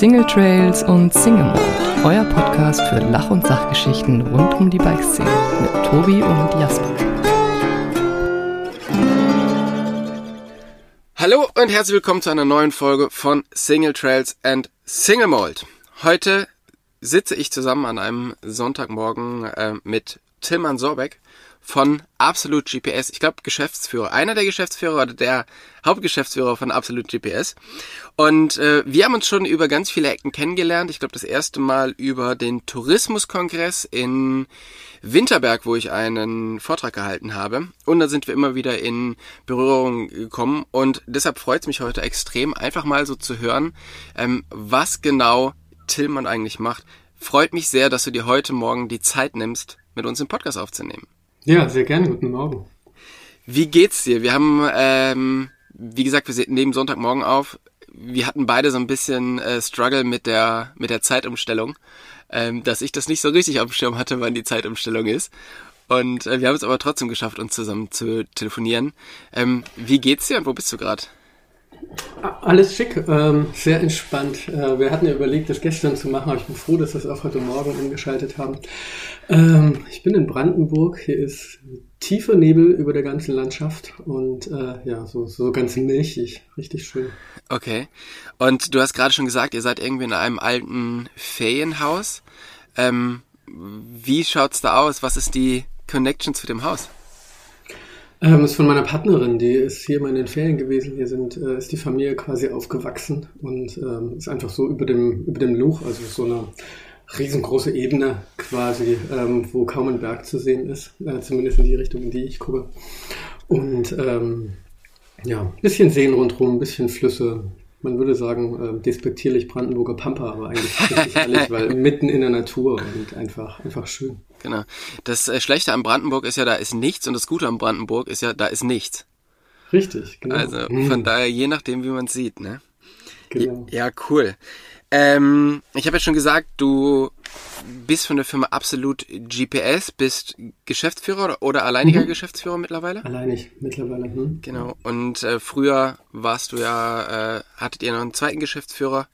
Single Trails und Single Mode, euer Podcast für Lach- und Sachgeschichten rund um die Bikeszene mit Tobi und Jasper. Hallo und herzlich willkommen zu einer neuen Folge von Single Trails and Single Mold. Heute sitze ich zusammen an einem Sonntagmorgen äh, mit Tilman Sorbeck von Absolute GPS. Ich glaube, Geschäftsführer, einer der Geschäftsführer oder der Hauptgeschäftsführer von Absolute GPS. Und äh, wir haben uns schon über ganz viele Ecken kennengelernt. Ich glaube, das erste Mal über den Tourismuskongress in Winterberg, wo ich einen Vortrag gehalten habe. Und da sind wir immer wieder in Berührung gekommen. Und deshalb freut es mich heute extrem, einfach mal so zu hören, ähm, was genau Tillmann eigentlich macht. Freut mich sehr, dass du dir heute Morgen die Zeit nimmst, mit uns den Podcast aufzunehmen. Ja, sehr gerne. Guten Morgen. Wie geht's dir? Wir haben, ähm, wie gesagt, wir nehmen Sonntagmorgen auf. Wir hatten beide so ein bisschen äh, Struggle mit der mit der Zeitumstellung, ähm, dass ich das nicht so richtig auf dem Schirm hatte, wann die Zeitumstellung ist. Und äh, wir haben es aber trotzdem geschafft, uns zusammen zu telefonieren. Ähm, wie geht's dir und wo bist du gerade? Alles schick, ähm, sehr entspannt. Äh, wir hatten ja überlegt, das gestern zu machen, aber ich bin froh, dass wir es auch heute Morgen umgeschaltet haben. Ähm, ich bin in Brandenburg, hier ist tiefer Nebel über der ganzen Landschaft und äh, ja, so, so ganz milchig, richtig schön. Okay. Und du hast gerade schon gesagt, ihr seid irgendwie in einem alten Ferienhaus. Ähm, wie schaut's da aus? Was ist die Connection zu dem Haus? Ähm, ist von meiner Partnerin, die ist hier mal in den Ferien gewesen. Hier sind, äh, ist die Familie quasi aufgewachsen und ähm, ist einfach so über dem, über dem Luch, also so eine riesengroße Ebene quasi, ähm, wo kaum ein Berg zu sehen ist, äh, zumindest in die Richtung, in die ich gucke. Und ähm, ja, bisschen Seen rundherum, bisschen Flüsse, man würde sagen, äh, despektierlich Brandenburger Pampa, aber eigentlich richtig ehrlich, weil mitten in der Natur und einfach, einfach schön. Genau. Das äh, Schlechte an Brandenburg ist ja, da ist nichts und das Gute an Brandenburg ist ja, da ist nichts. Richtig, genau. Also von hm. daher, je nachdem, wie man es sieht, ne? Genau. Ja, cool. Ähm, ich habe ja schon gesagt, du bist von der Firma Absolut GPS, bist Geschäftsführer oder, oder alleiniger mhm. Geschäftsführer mittlerweile? Alleinig, mittlerweile. Hm. Genau. Und äh, früher warst du ja, äh, hattet ihr noch einen zweiten Geschäftsführer,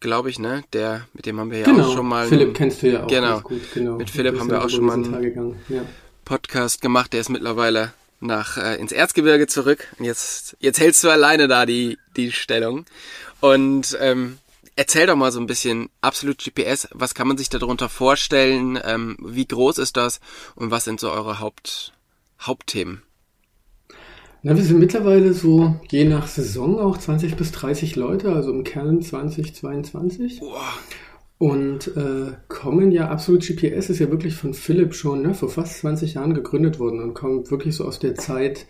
glaube ich, ne? Der, mit dem haben wir ja genau. auch schon mal. Philipp kennst du ja auch genau. gut. Genau. Mit Philipp haben wir auch schon mal einen ja. Podcast gemacht. Der ist mittlerweile nach äh, ins Erzgebirge zurück. Und jetzt, jetzt hältst du alleine da die, die Stellung. Und ähm, Erzähl doch mal so ein bisschen absolut GPS. Was kann man sich darunter vorstellen? Ähm, wie groß ist das? Und was sind so eure Haupt, Hauptthemen? Na, wir sind mittlerweile so je nach Saison auch 20 bis 30 Leute, also im Kern 2022. Boah. Und äh, kommen ja, absolut GPS ist ja wirklich von Philipp schon ne, vor fast 20 Jahren gegründet worden und kommt wirklich so aus der Zeit,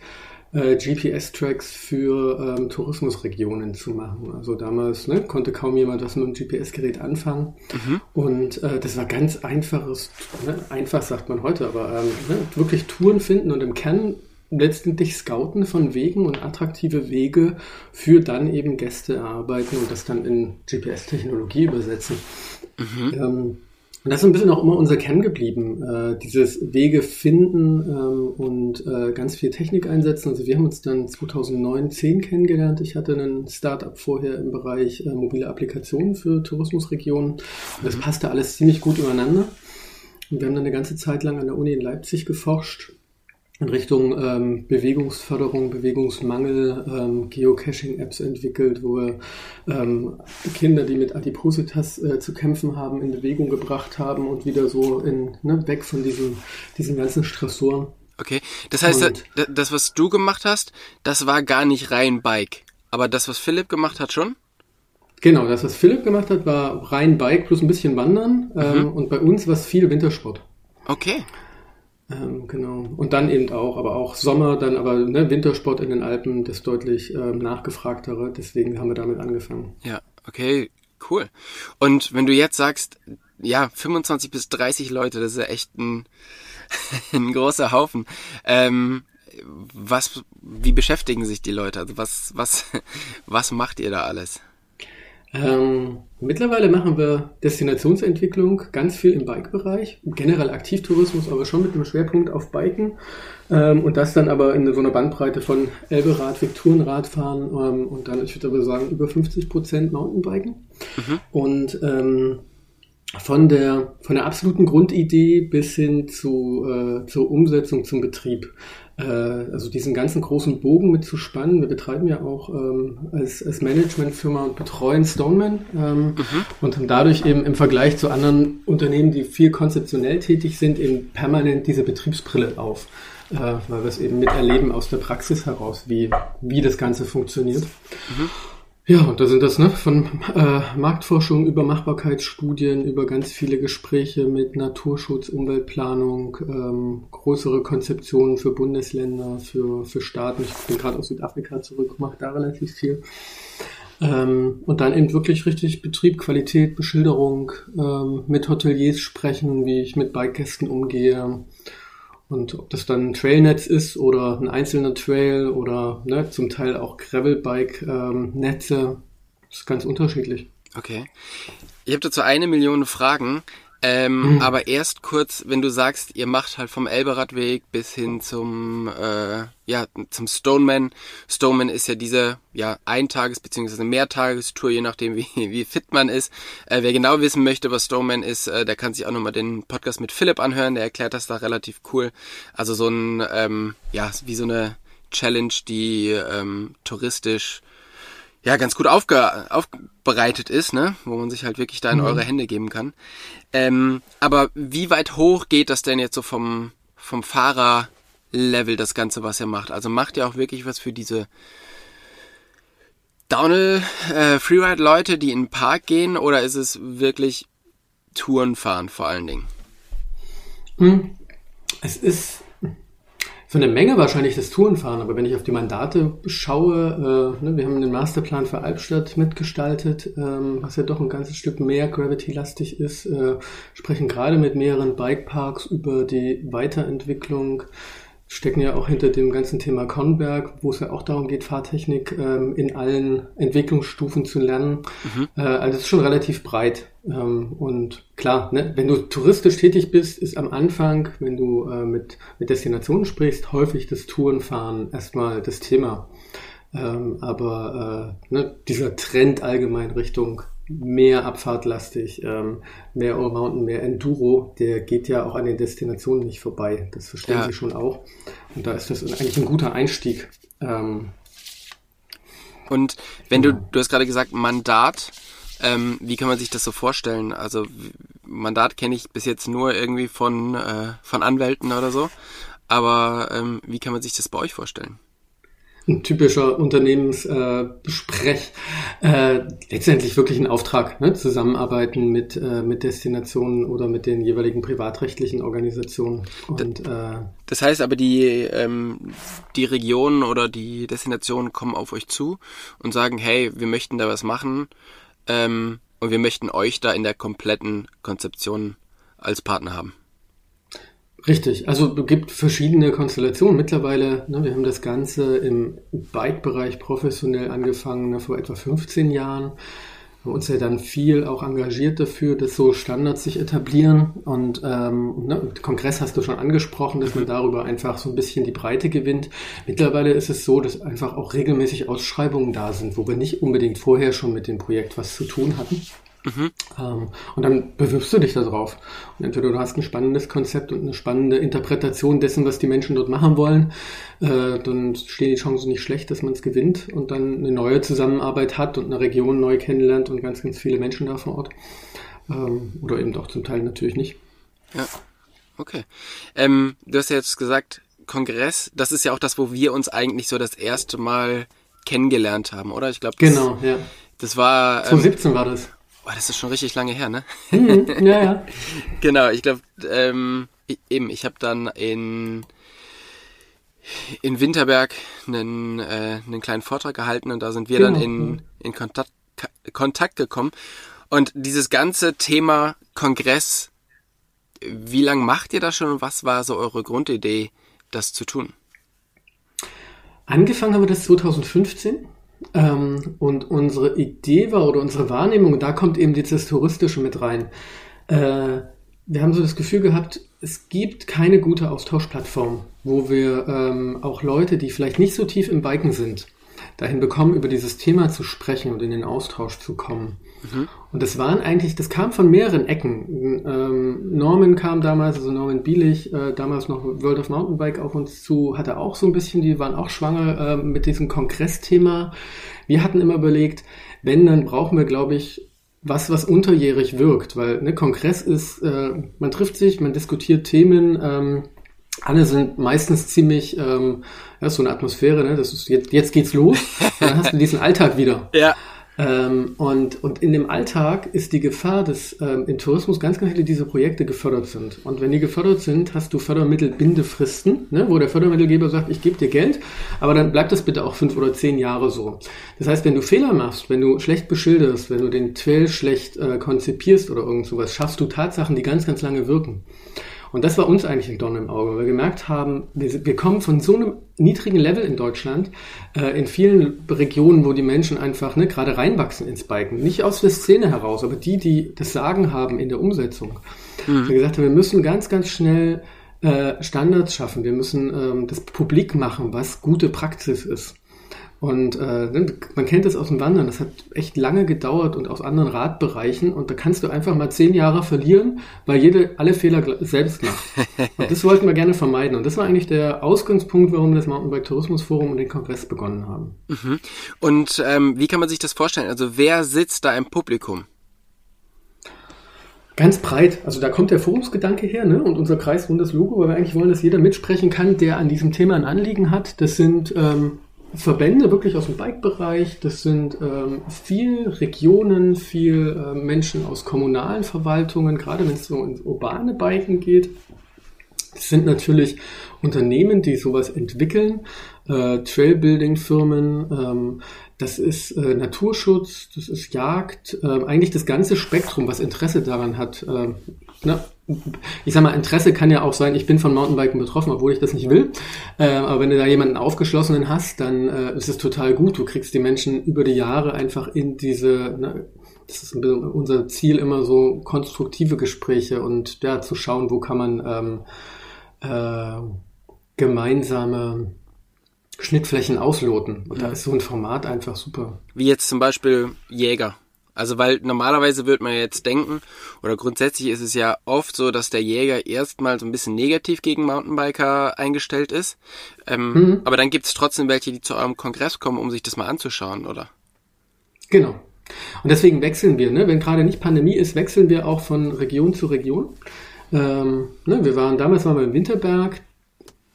äh, GPS-Tracks für ähm, Tourismusregionen zu machen. Also damals ne, konnte kaum jemand was mit einem GPS-Gerät anfangen. Mhm. Und äh, das war ganz einfaches, ne, einfach sagt man heute, aber ähm, ne, wirklich Touren finden und im Kern letztendlich Scouten von Wegen und attraktive Wege für dann eben Gäste erarbeiten und das dann in GPS-Technologie übersetzen. Mhm. Ähm, und das ist ein bisschen auch immer unser Kern geblieben, äh, dieses Wege finden ähm, und äh, ganz viel Technik einsetzen. Also wir haben uns dann 2009, 10 kennengelernt. Ich hatte einen Startup vorher im Bereich äh, mobile Applikationen für Tourismusregionen. Und das mhm. passte alles ziemlich gut übereinander. Und wir haben dann eine ganze Zeit lang an der Uni in Leipzig geforscht in Richtung ähm, Bewegungsförderung, Bewegungsmangel, ähm, Geocaching-Apps entwickelt, wo wir ähm, Kinder, die mit Adipositas äh, zu kämpfen haben, in Bewegung gebracht haben und wieder so in, ne, weg von diesen, diesen ganzen Stressoren. Okay, das heißt, und, das, das, was du gemacht hast, das war gar nicht rein Bike, aber das, was Philipp gemacht hat, schon? Genau, das, was Philipp gemacht hat, war rein Bike plus ein bisschen Wandern ähm, mhm. und bei uns war es viel Wintersport. Okay. Ähm, genau. Und dann eben auch, aber auch Sommer, dann aber ne, Wintersport in den Alpen, das deutlich ähm, nachgefragtere. Deswegen haben wir damit angefangen. Ja, okay, cool. Und wenn du jetzt sagst, ja, 25 bis 30 Leute, das ist ja echt ein, ein großer Haufen. Ähm, was, wie beschäftigen sich die Leute? Also was, was, was macht ihr da alles? Ähm, mittlerweile machen wir Destinationsentwicklung ganz viel im Bike-Bereich, generell Aktivtourismus, aber schon mit einem Schwerpunkt auf Biken ähm, und das dann aber in so einer Bandbreite von Elberad, Vikturenradfahren ähm, und dann, ich würde aber sagen, über 50 Prozent Mountainbiken. Mhm. Und ähm, von der, von der absoluten Grundidee bis hin zu, äh, zur Umsetzung zum Betrieb. Äh, also diesen ganzen großen Bogen mit zu spannen. Wir betreiben ja auch ähm, als, als Managementfirma und betreuen Stoneman ähm, mhm. und haben dadurch eben im Vergleich zu anderen Unternehmen, die viel konzeptionell tätig sind, eben permanent diese Betriebsbrille auf. Äh, weil wir es eben miterleben aus der Praxis heraus, wie, wie das Ganze funktioniert. Mhm. Ja, und da sind das ne, von äh, Marktforschung über Machbarkeitsstudien, über ganz viele Gespräche mit Naturschutz, Umweltplanung, ähm, größere Konzeptionen für Bundesländer, für, für Staaten. Ich bin gerade aus Südafrika zurück, mache da relativ viel. Ähm, und dann eben wirklich richtig Betrieb, Qualität, Beschilderung, ähm, mit Hoteliers sprechen, wie ich mit Bikegästen umgehe, und ob das dann ein Trailnetz ist oder ein einzelner Trail oder ne, zum Teil auch Gravelbike-Netze, ähm, ist ganz unterschiedlich. Okay. Ich habe dazu eine Million Fragen. Ähm, mhm. Aber erst kurz, wenn du sagst, ihr macht halt vom Elberadweg bis hin zum, äh, ja, zum Stoneman. Stoneman ist ja diese, ja, Eintages- bzw. Mehrtagestour, je nachdem, wie, wie fit man ist. Äh, wer genau wissen möchte, was Stoneman ist, äh, der kann sich auch nochmal den Podcast mit Philipp anhören, der erklärt das da relativ cool. Also so ein, ähm, ja, wie so eine Challenge, die ähm, touristisch ja ganz gut aufge aufbereitet ist, ne, wo man sich halt wirklich da in mhm. eure Hände geben kann. Ähm, aber wie weit hoch geht das denn jetzt so vom vom Fahrerlevel das Ganze, was ihr macht? Also macht ihr auch wirklich was für diese Downhill äh, Freeride Leute, die in den Park gehen, oder ist es wirklich Tourenfahren vor allen Dingen? Hm. Es ist für eine Menge wahrscheinlich das Tourenfahren, aber wenn ich auf die Mandate schaue, äh, ne, wir haben einen Masterplan für Albstadt mitgestaltet, ähm, was ja doch ein ganzes Stück mehr Gravity-lastig ist, äh, sprechen gerade mit mehreren Bikeparks über die Weiterentwicklung stecken ja auch hinter dem ganzen Thema Konberg, wo es ja auch darum geht, Fahrtechnik ähm, in allen Entwicklungsstufen zu lernen. Mhm. Äh, also es ist schon relativ breit. Ähm, und klar, ne, wenn du touristisch tätig bist, ist am Anfang, wenn du äh, mit, mit Destinationen sprichst, häufig das Tourenfahren erstmal das Thema. Ähm, aber äh, ne, dieser Trend allgemein Richtung mehr abfahrtlastig, ähm, mehr Allmountain, mehr Enduro, der geht ja auch an den Destinationen nicht vorbei. Das verstehen ja. Sie schon auch. Und da ist das eigentlich ein guter Einstieg. Ähm, und wenn du, du hast gerade gesagt, Mandat, ähm, wie kann man sich das so vorstellen? Also Mandat kenne ich bis jetzt nur irgendwie von, äh, von Anwälten oder so. Aber ähm, wie kann man sich das bei euch vorstellen? Ein typischer Unternehmensbesprech, äh, äh, letztendlich wirklich ein Auftrag, ne? zusammenarbeiten mit, äh, mit Destinationen oder mit den jeweiligen privatrechtlichen Organisationen. Und, äh, das heißt aber, die, ähm, die Regionen oder die Destinationen kommen auf euch zu und sagen, hey, wir möchten da was machen ähm, und wir möchten euch da in der kompletten Konzeption als Partner haben. Richtig, also es gibt verschiedene Konstellationen. Mittlerweile, ne, wir haben das Ganze im Bike-Bereich professionell angefangen ne, vor etwa 15 Jahren. Wir haben uns ja dann viel auch engagiert dafür, dass so Standards sich etablieren. Und ähm, ne, Kongress hast du schon angesprochen, dass man darüber einfach so ein bisschen die Breite gewinnt. Mittlerweile ist es so, dass einfach auch regelmäßig Ausschreibungen da sind, wo wir nicht unbedingt vorher schon mit dem Projekt was zu tun hatten. Mhm. Ähm, und dann bewirbst du dich da drauf. Und entweder du hast ein spannendes Konzept und eine spannende Interpretation dessen, was die Menschen dort machen wollen, äh, dann stehen die Chancen nicht schlecht, dass man es gewinnt und dann eine neue Zusammenarbeit hat und eine Region neu kennenlernt und ganz, ganz viele Menschen da vor Ort. Ähm, oder eben auch zum Teil natürlich nicht. Ja, okay. Ähm, du hast ja jetzt gesagt, Kongress, das ist ja auch das, wo wir uns eigentlich so das erste Mal kennengelernt haben, oder? Ich glaube, genau, ja. Das war. 2017 ähm, war das. Boah, das ist schon richtig lange her, ne? Mhm, ja, ja. genau, ich glaube, ähm, eben, ich habe dann in in Winterberg einen, äh, einen kleinen Vortrag gehalten und da sind wir genau. dann in, in Kontakt, Kontakt gekommen. Und dieses ganze Thema Kongress, wie lange macht ihr das schon und was war so eure Grundidee, das zu tun? Angefangen haben wir das 2015 Ähm, und unsere Idee war oder unsere Wahrnehmung, da kommt eben dieses Touristische mit rein. Äh, wir haben so das Gefühl gehabt, es gibt keine gute Austauschplattform, wo wir ähm, auch Leute, die vielleicht nicht so tief im Biken sind, dahin bekommen, über dieses Thema zu sprechen und in den Austausch zu kommen. Mhm. Und das waren eigentlich, das kam von mehreren Ecken. Ähm, Norman kam damals, also Norman Bielich, äh, damals noch World of Mountainbike auf uns zu, hatte auch so ein bisschen, die waren auch schwanger äh, mit diesem Kongressthema. Wir hatten immer überlegt, wenn, dann brauchen wir, glaube ich, was, was unterjährig wirkt, weil ne, Kongress ist, äh, man trifft sich, man diskutiert Themen, ähm, alle sind meistens ziemlich, ähm, ja, so eine Atmosphäre, ne? Das ist jetzt, jetzt geht's los, dann hast du diesen Alltag wieder. Ja. Ähm, und, und in dem Alltag ist die Gefahr, dass ähm, im Tourismus ganz, ganz viele dieser Projekte gefördert sind. Und wenn die gefördert sind, hast du Fördermittelbindefristen, ne, wo der Fördermittelgeber sagt, ich gebe dir Geld, aber dann bleibt das bitte auch fünf oder zehn Jahre so. Das heißt, wenn du Fehler machst, wenn du schlecht beschilderst, wenn du den Trail schlecht äh, konzipierst oder irgend sowas, schaffst du Tatsachen, die ganz, ganz lange wirken. Und das war uns eigentlich ein Donner im Auge, weil wir gemerkt haben, wir, wir kommen von so einem niedrigen Level in Deutschland, äh, in vielen Regionen, wo die Menschen einfach ne, gerade reinwachsen ins Biken. Nicht aus der Szene heraus, aber die, die das Sagen haben in der Umsetzung. Mhm. Wir gesagt haben, wir müssen ganz, ganz schnell äh, Standards schaffen. Wir müssen ähm, das publik machen, was gute Praxis ist. Und äh, man kennt das aus dem Wandern, das hat echt lange gedauert und aus anderen Radbereichen und da kannst du einfach mal zehn Jahre verlieren, weil jede alle Fehler selbst macht. Und das wollten wir gerne vermeiden. Und das war eigentlich der Ausgangspunkt, warum wir das Mountainbike Tourismus Forum und den Kongress begonnen haben. Mhm. Und ähm, wie kann man sich das vorstellen? Also wer sitzt da im Publikum? Ganz breit. Also da kommt der Forumsgedanke her, ne? Und unser kreisrundes Logo, weil wir eigentlich wollen, dass jeder mitsprechen kann, der an diesem Thema ein Anliegen hat. Das sind ähm, Verbände wirklich aus dem Bike-Bereich. Das sind ähm, viel Regionen, viel äh, Menschen aus kommunalen Verwaltungen, gerade wenn es so ins urbane Biken geht. Das sind natürlich Unternehmen, die sowas entwickeln, äh, Trailbuilding-Firmen, ähm, das ist äh, Naturschutz, das ist Jagd, äh, eigentlich das ganze Spektrum, was Interesse daran hat. Äh, ne? Ich sag mal, Interesse kann ja auch sein, ich bin von Mountainbiken betroffen, obwohl ich das nicht will. Äh, aber wenn du da jemanden aufgeschlossenen hast, dann äh, ist es total gut. Du kriegst die Menschen über die Jahre einfach in diese, ne, das ist unser Ziel immer so konstruktive Gespräche und ja, zu schauen, wo kann man ähm, äh, gemeinsame Schnittflächen ausloten. Und da ist so ein Format einfach super. Wie jetzt zum Beispiel Jäger. Also weil normalerweise würde man jetzt denken, oder grundsätzlich ist es ja oft so, dass der Jäger erstmal so ein bisschen negativ gegen Mountainbiker eingestellt ist. Ähm, mhm. Aber dann gibt es trotzdem welche, die zu eurem Kongress kommen, um sich das mal anzuschauen, oder? Genau. Und deswegen wechseln wir, ne? wenn gerade nicht Pandemie ist, wechseln wir auch von Region zu Region. Ähm, ne? Wir waren damals waren wir im Winterberg,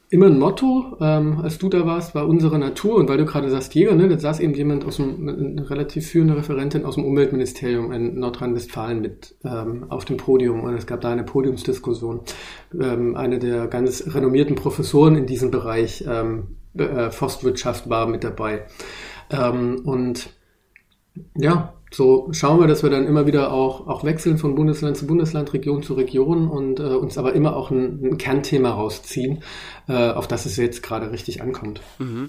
immer ein Motto, ähm, als du da warst, war unsere Natur. Und weil du gerade sagst Jäger, ne, da saß eben jemand aus dem, eine relativ führende Referentin aus dem Umweltministerium in Nordrhein-Westfalen mit ähm, auf dem Podium. Und es gab da eine Podiumsdiskussion. Ähm, eine der ganz renommierten Professoren in diesem Bereich ähm, äh, Forstwirtschaft war mit dabei. Ähm, und ja, so schauen wir, dass wir dann immer wieder auch, auch wechseln von Bundesland zu Bundesland, Region zu Region und äh, uns aber immer auch ein, ein Kernthema rausziehen, äh, auf das es jetzt gerade richtig ankommt. Mhm.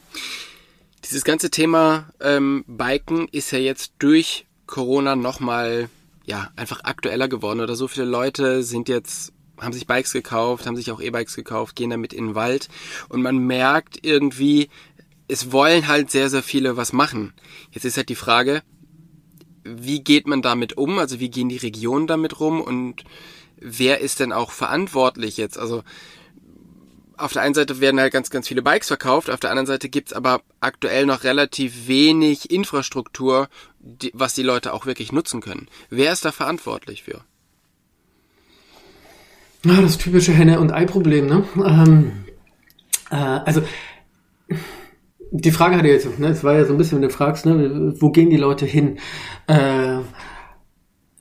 Dieses ganze Thema ähm, Biken ist ja jetzt durch Corona nochmal ja, einfach aktueller geworden oder so viele Leute sind jetzt haben sich Bikes gekauft, haben sich auch E-Bikes gekauft, gehen damit in den Wald und man merkt irgendwie, es wollen halt sehr, sehr viele was machen. Jetzt ist halt die Frage, wie geht man damit um? Also wie gehen die Regionen damit rum und wer ist denn auch verantwortlich jetzt? Also auf der einen Seite werden halt ganz, ganz viele Bikes verkauft, auf der anderen Seite gibt's aber aktuell noch relativ wenig Infrastruktur, die, was die Leute auch wirklich nutzen können. Wer ist da verantwortlich für? Das typische Henne- und Ei-Problem, ne? Ähm, äh, also die Frage hatte jetzt, ne, es war ja so ein bisschen, wenn du fragst, ne, wo gehen die Leute hin? Äh,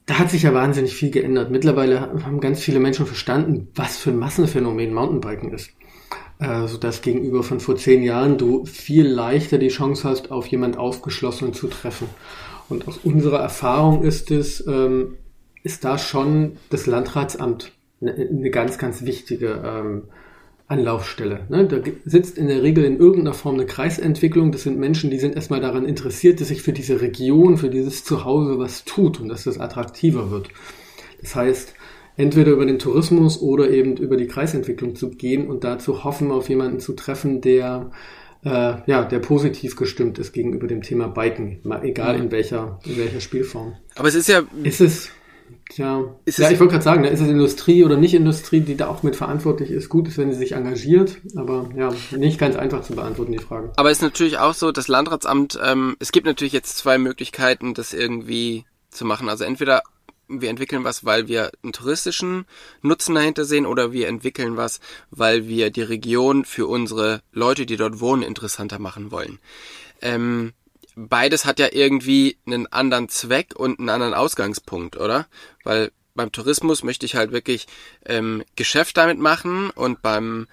da hat sich ja wahnsinnig viel geändert. Mittlerweile haben ganz viele Menschen verstanden, was für ein Massenphänomen Mountainbiken ist. Äh, sodass gegenüber von vor zehn Jahren du viel leichter die Chance hast, auf jemand Aufgeschlossenen zu treffen. Und aus unserer Erfahrung ist es, ähm, ist da schon das Landratsamt eine, eine ganz, ganz wichtige ähm, Anlaufstelle. Ne? Da sitzt in der Regel in irgendeiner Form eine Kreisentwicklung. Das sind Menschen, die sind erstmal daran interessiert, dass sich für diese Region, für dieses Zuhause was tut und dass das attraktiver wird. Das heißt, entweder über den Tourismus oder eben über die Kreisentwicklung zu gehen und dazu hoffen, auf jemanden zu treffen, der äh, ja, der positiv gestimmt ist gegenüber dem Thema Biken, egal in welcher, in welcher Spielform. Aber es ist ja. Ist es Tja, ist ja, ich wollte gerade sagen, da ist es Industrie oder nicht Industrie, die da auch mit verantwortlich ist. Gut ist, wenn sie sich engagiert, aber ja, nicht ganz einfach zu beantworten, die Frage. Aber es ist natürlich auch so, das Landratsamt, ähm, es gibt natürlich jetzt zwei Möglichkeiten, das irgendwie zu machen. Also entweder wir entwickeln was, weil wir einen touristischen Nutzen dahinter sehen, oder wir entwickeln was, weil wir die Region für unsere Leute, die dort wohnen, interessanter machen wollen. Ähm, beides hat ja irgendwie einen anderen Zweck und einen anderen Ausgangspunkt, oder? Weil beim Tourismus möchte ich halt wirklich ähm, Geschäft damit machen und beim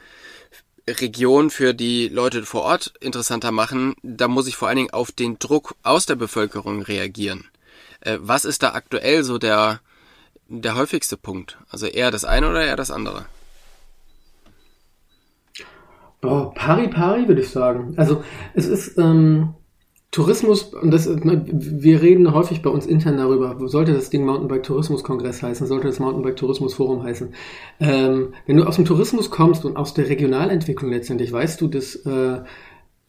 Region für die Leute vor Ort interessanter machen, da muss ich vor allen Dingen auf den Druck aus der Bevölkerung reagieren. Äh, was ist da aktuell so der, der häufigste Punkt? Also eher das eine oder eher das andere? Oh, pari pari würde ich sagen. Also es ist ähm, Tourismus, und das, ne, wir reden häufig bei uns intern darüber, sollte das Ding Mountainbike Tourismus Kongress heißen, sollte das Mountainbike Tourismus Forum heißen. Ähm, wenn du aus dem Tourismus kommst und aus der Regionalentwicklung letztendlich, weißt du, dass äh,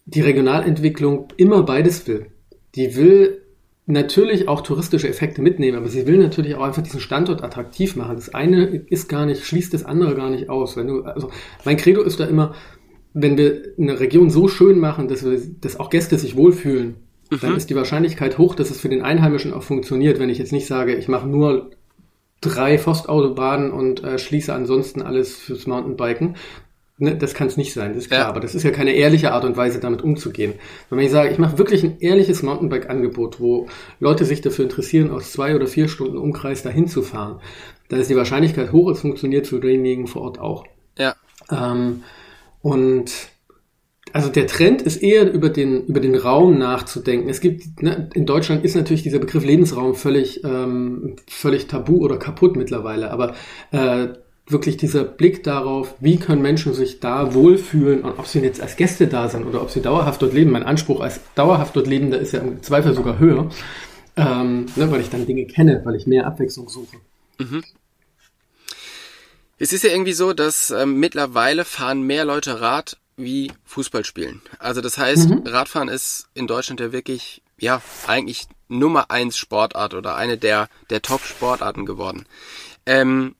die Regionalentwicklung immer beides will. Die will natürlich auch touristische Effekte mitnehmen, aber sie will natürlich auch einfach diesen Standort attraktiv machen. Das eine ist gar nicht, schließt das andere gar nicht aus. Wenn du, also mein Credo ist da immer, wenn wir eine Region so schön machen, dass wir, dass auch Gäste sich wohlfühlen, mhm. dann ist die Wahrscheinlichkeit hoch, dass es für den Einheimischen auch funktioniert, wenn ich jetzt nicht sage, ich mache nur drei Forstautobahnen und äh, schließe ansonsten alles fürs Mountainbiken. Ne, das kann es nicht sein, das ist klar. Ja. Aber das ist ja keine ehrliche Art und Weise, damit umzugehen. Wenn ich sage, ich mache wirklich ein ehrliches Mountainbike-Angebot, wo Leute sich dafür interessieren, aus zwei oder vier Stunden Umkreis dahin zu fahren, dann ist die Wahrscheinlichkeit hoch, es funktioniert für denjenigen vor Ort auch. Ja. Ähm, und also der Trend ist eher über den, über den Raum nachzudenken. Es gibt, ne, in Deutschland ist natürlich dieser Begriff Lebensraum völlig, ähm, völlig tabu oder kaputt mittlerweile, aber äh, wirklich dieser Blick darauf, wie können Menschen sich da wohlfühlen und ob sie jetzt als Gäste da sind oder ob sie dauerhaft dort leben. Mein Anspruch als dauerhaft dort Lebender ist ja im Zweifel sogar höher, ähm, ne, weil ich dann Dinge kenne, weil ich mehr Abwechslung suche. Mhm. Es ist ja irgendwie so, dass ähm, mittlerweile fahren mehr Leute Rad wie Fußball spielen. Also das heißt, mhm. Radfahren ist in Deutschland ja wirklich, ja, eigentlich Nummer eins Sportart oder eine der, der Top-Sportarten geworden. Ähm,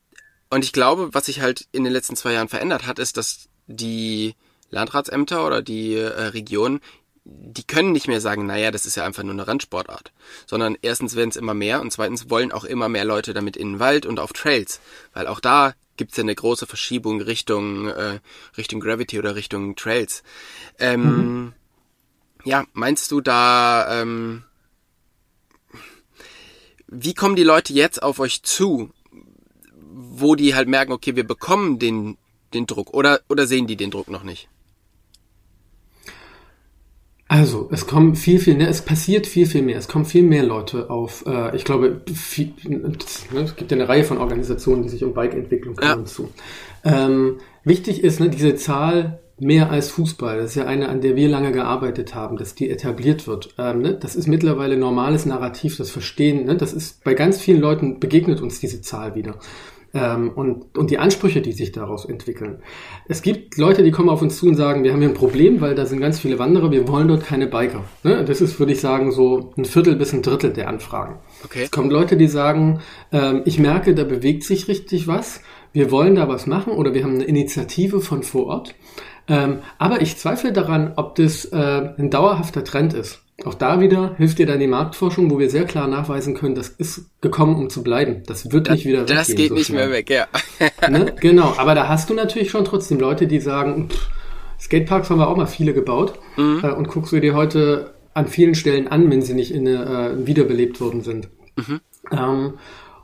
und ich glaube, was sich halt in den letzten zwei Jahren verändert hat, ist, dass die Landratsämter oder die äh, Regionen die können nicht mehr sagen, naja, das ist ja einfach nur eine Randsportart. Sondern erstens werden es immer mehr und zweitens wollen auch immer mehr Leute damit in den Wald und auf Trails. Weil auch da gibt's ja eine große Verschiebung Richtung, äh, Richtung Gravity oder Richtung Trails. Ähm, mhm. Ja, meinst du da, ähm, wie kommen die Leute jetzt auf euch zu, wo die halt merken, okay, wir bekommen den, den Druck oder, oder sehen die den Druck noch nicht? Also, es kommen viel, viel mehr, es passiert viel, viel mehr. Es kommen viel mehr Leute auf, äh, ich glaube, viel, ne, es gibt ja eine Reihe von Organisationen, die sich um Bike-Entwicklung kümmern ja. zu. Ähm, wichtig ist, ne, diese Zahl mehr als Fußball, das ist ja eine, an der wir lange gearbeitet haben, dass die etabliert wird. Ähm, ne, das ist mittlerweile normales Narrativ, das Verstehen. Ne, das ist bei ganz vielen Leuten begegnet uns diese Zahl wieder ähm, und, und die Ansprüche, die sich daraus entwickeln. Es gibt Leute, die kommen auf uns zu und sagen, wir haben hier ein Problem, weil da sind ganz viele Wanderer, wir wollen dort keine Biker. Ne? Das ist, würde ich sagen, so ein Viertel bis ein Drittel der Anfragen. Okay. Es kommen Leute, die sagen, ähm, ich merke, da bewegt sich richtig was, wir wollen da was machen oder wir haben eine Initiative von vor Ort. Ähm, aber ich zweifle daran, ob das äh, ein dauerhafter Trend ist. Auch da wieder hilft dir dann die Marktforschung, wo wir sehr klar nachweisen können, das ist gekommen, um zu bleiben. Das wird nicht wieder weg. Das geht so nicht schnell. mehr weg, ja. ne? Genau, aber da hast du natürlich schon trotzdem Leute, die sagen, pff, Skateparks haben wir auch mal viele gebaut mhm. äh, und guckst du dir heute an vielen Stellen an, wenn sie nicht in, äh, wiederbelebt worden sind. Mhm. Ähm,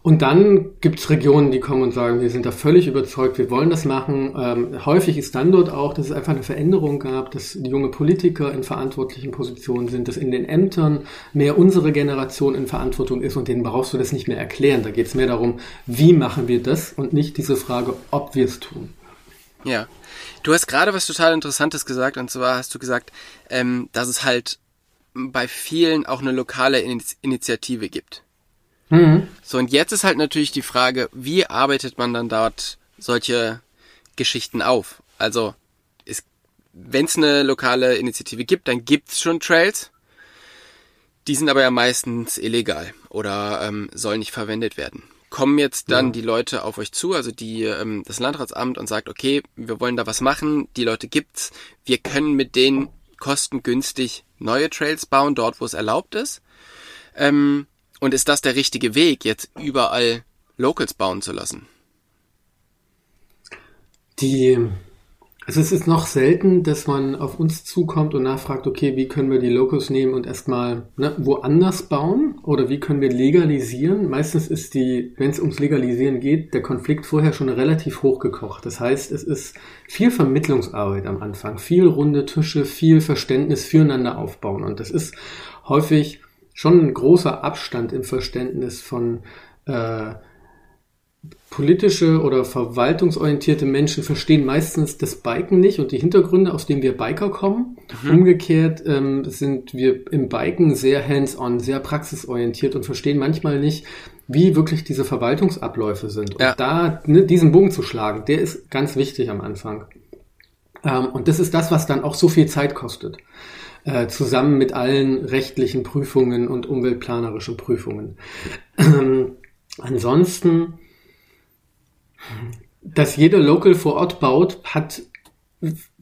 und dann gibt's Regionen, die kommen und sagen, wir sind da völlig überzeugt, wir wollen das machen. Ähm, häufig ist dann dort auch, dass es einfach eine Veränderung gab, dass junge Politiker in verantwortlichen Positionen sind, dass in den Ämtern mehr unsere Generation in Verantwortung ist und denen brauchst du das nicht mehr erklären. Da geht's mehr darum, wie machen wir das und nicht diese Frage, ob wir es tun. Ja. Du hast gerade was total Interessantes gesagt, und zwar hast du gesagt, ähm, dass es halt bei vielen auch eine lokale Initiative gibt. Mhm. So, und jetzt ist halt natürlich die Frage, wie arbeitet man dann dort solche Geschichten auf? Also, wenn es eine lokale Initiative gibt, dann gibt es schon Trails. Die sind aber ja meistens illegal oder ähm, sollen nicht verwendet werden. Kommen jetzt dann ja. die Leute auf euch zu, also die ähm, das Landratsamt und sagt, okay, wir wollen da was machen, die Leute gibt's, wir können mit denen kostengünstig neue Trails bauen, dort wo es erlaubt ist. Ähm, und ist das der richtige Weg, jetzt überall Locals bauen zu lassen? Die also es ist noch selten, dass man auf uns zukommt und nachfragt, okay, wie können wir die Locals nehmen und erstmal ne, woanders bauen oder wie können wir legalisieren? Meistens ist die, wenn es ums Legalisieren geht, der Konflikt vorher schon relativ hochgekocht. Das heißt, es ist viel Vermittlungsarbeit am Anfang, viel runde Tische, viel Verständnis füreinander aufbauen und das ist häufig schon ein großer Abstand im Verständnis von äh, politische oder verwaltungsorientierte Menschen verstehen meistens das Biken nicht und die Hintergründe, aus denen wir Biker kommen. Mhm. Umgekehrt ähm, sind wir im Biken sehr hands-on, sehr praxisorientiert und verstehen manchmal nicht, wie wirklich diese Verwaltungsabläufe sind. Und ja. da ne, diesen Bogen zu schlagen, der ist ganz wichtig am Anfang. Ähm, und das ist das, was dann auch so viel Zeit kostet. Äh, zusammen mit allen rechtlichen Prüfungen und umweltplanerischen Prüfungen. Ähm, ansonsten dass jeder Local vor Ort baut, hat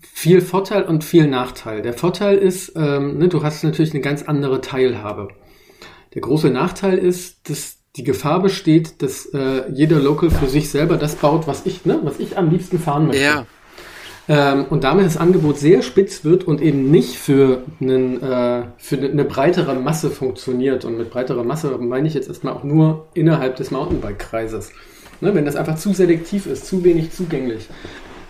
viel Vorteil und viel Nachteil. Der Vorteil ist, ähm, ne, du hast natürlich eine ganz andere Teilhabe. Der große Nachteil ist, dass die Gefahr besteht, dass äh, jeder Local für sich selber das baut, was ich, ne, was ich am liebsten fahren möchte. Ja. Ähm, und damit das Angebot sehr spitz wird und eben nicht für, einen, äh, für eine breitere Masse funktioniert. Und mit breiterer Masse meine ich jetzt erstmal auch nur innerhalb des Mountainbike-Kreises. Ne, wenn das einfach zu selektiv ist, zu wenig zugänglich,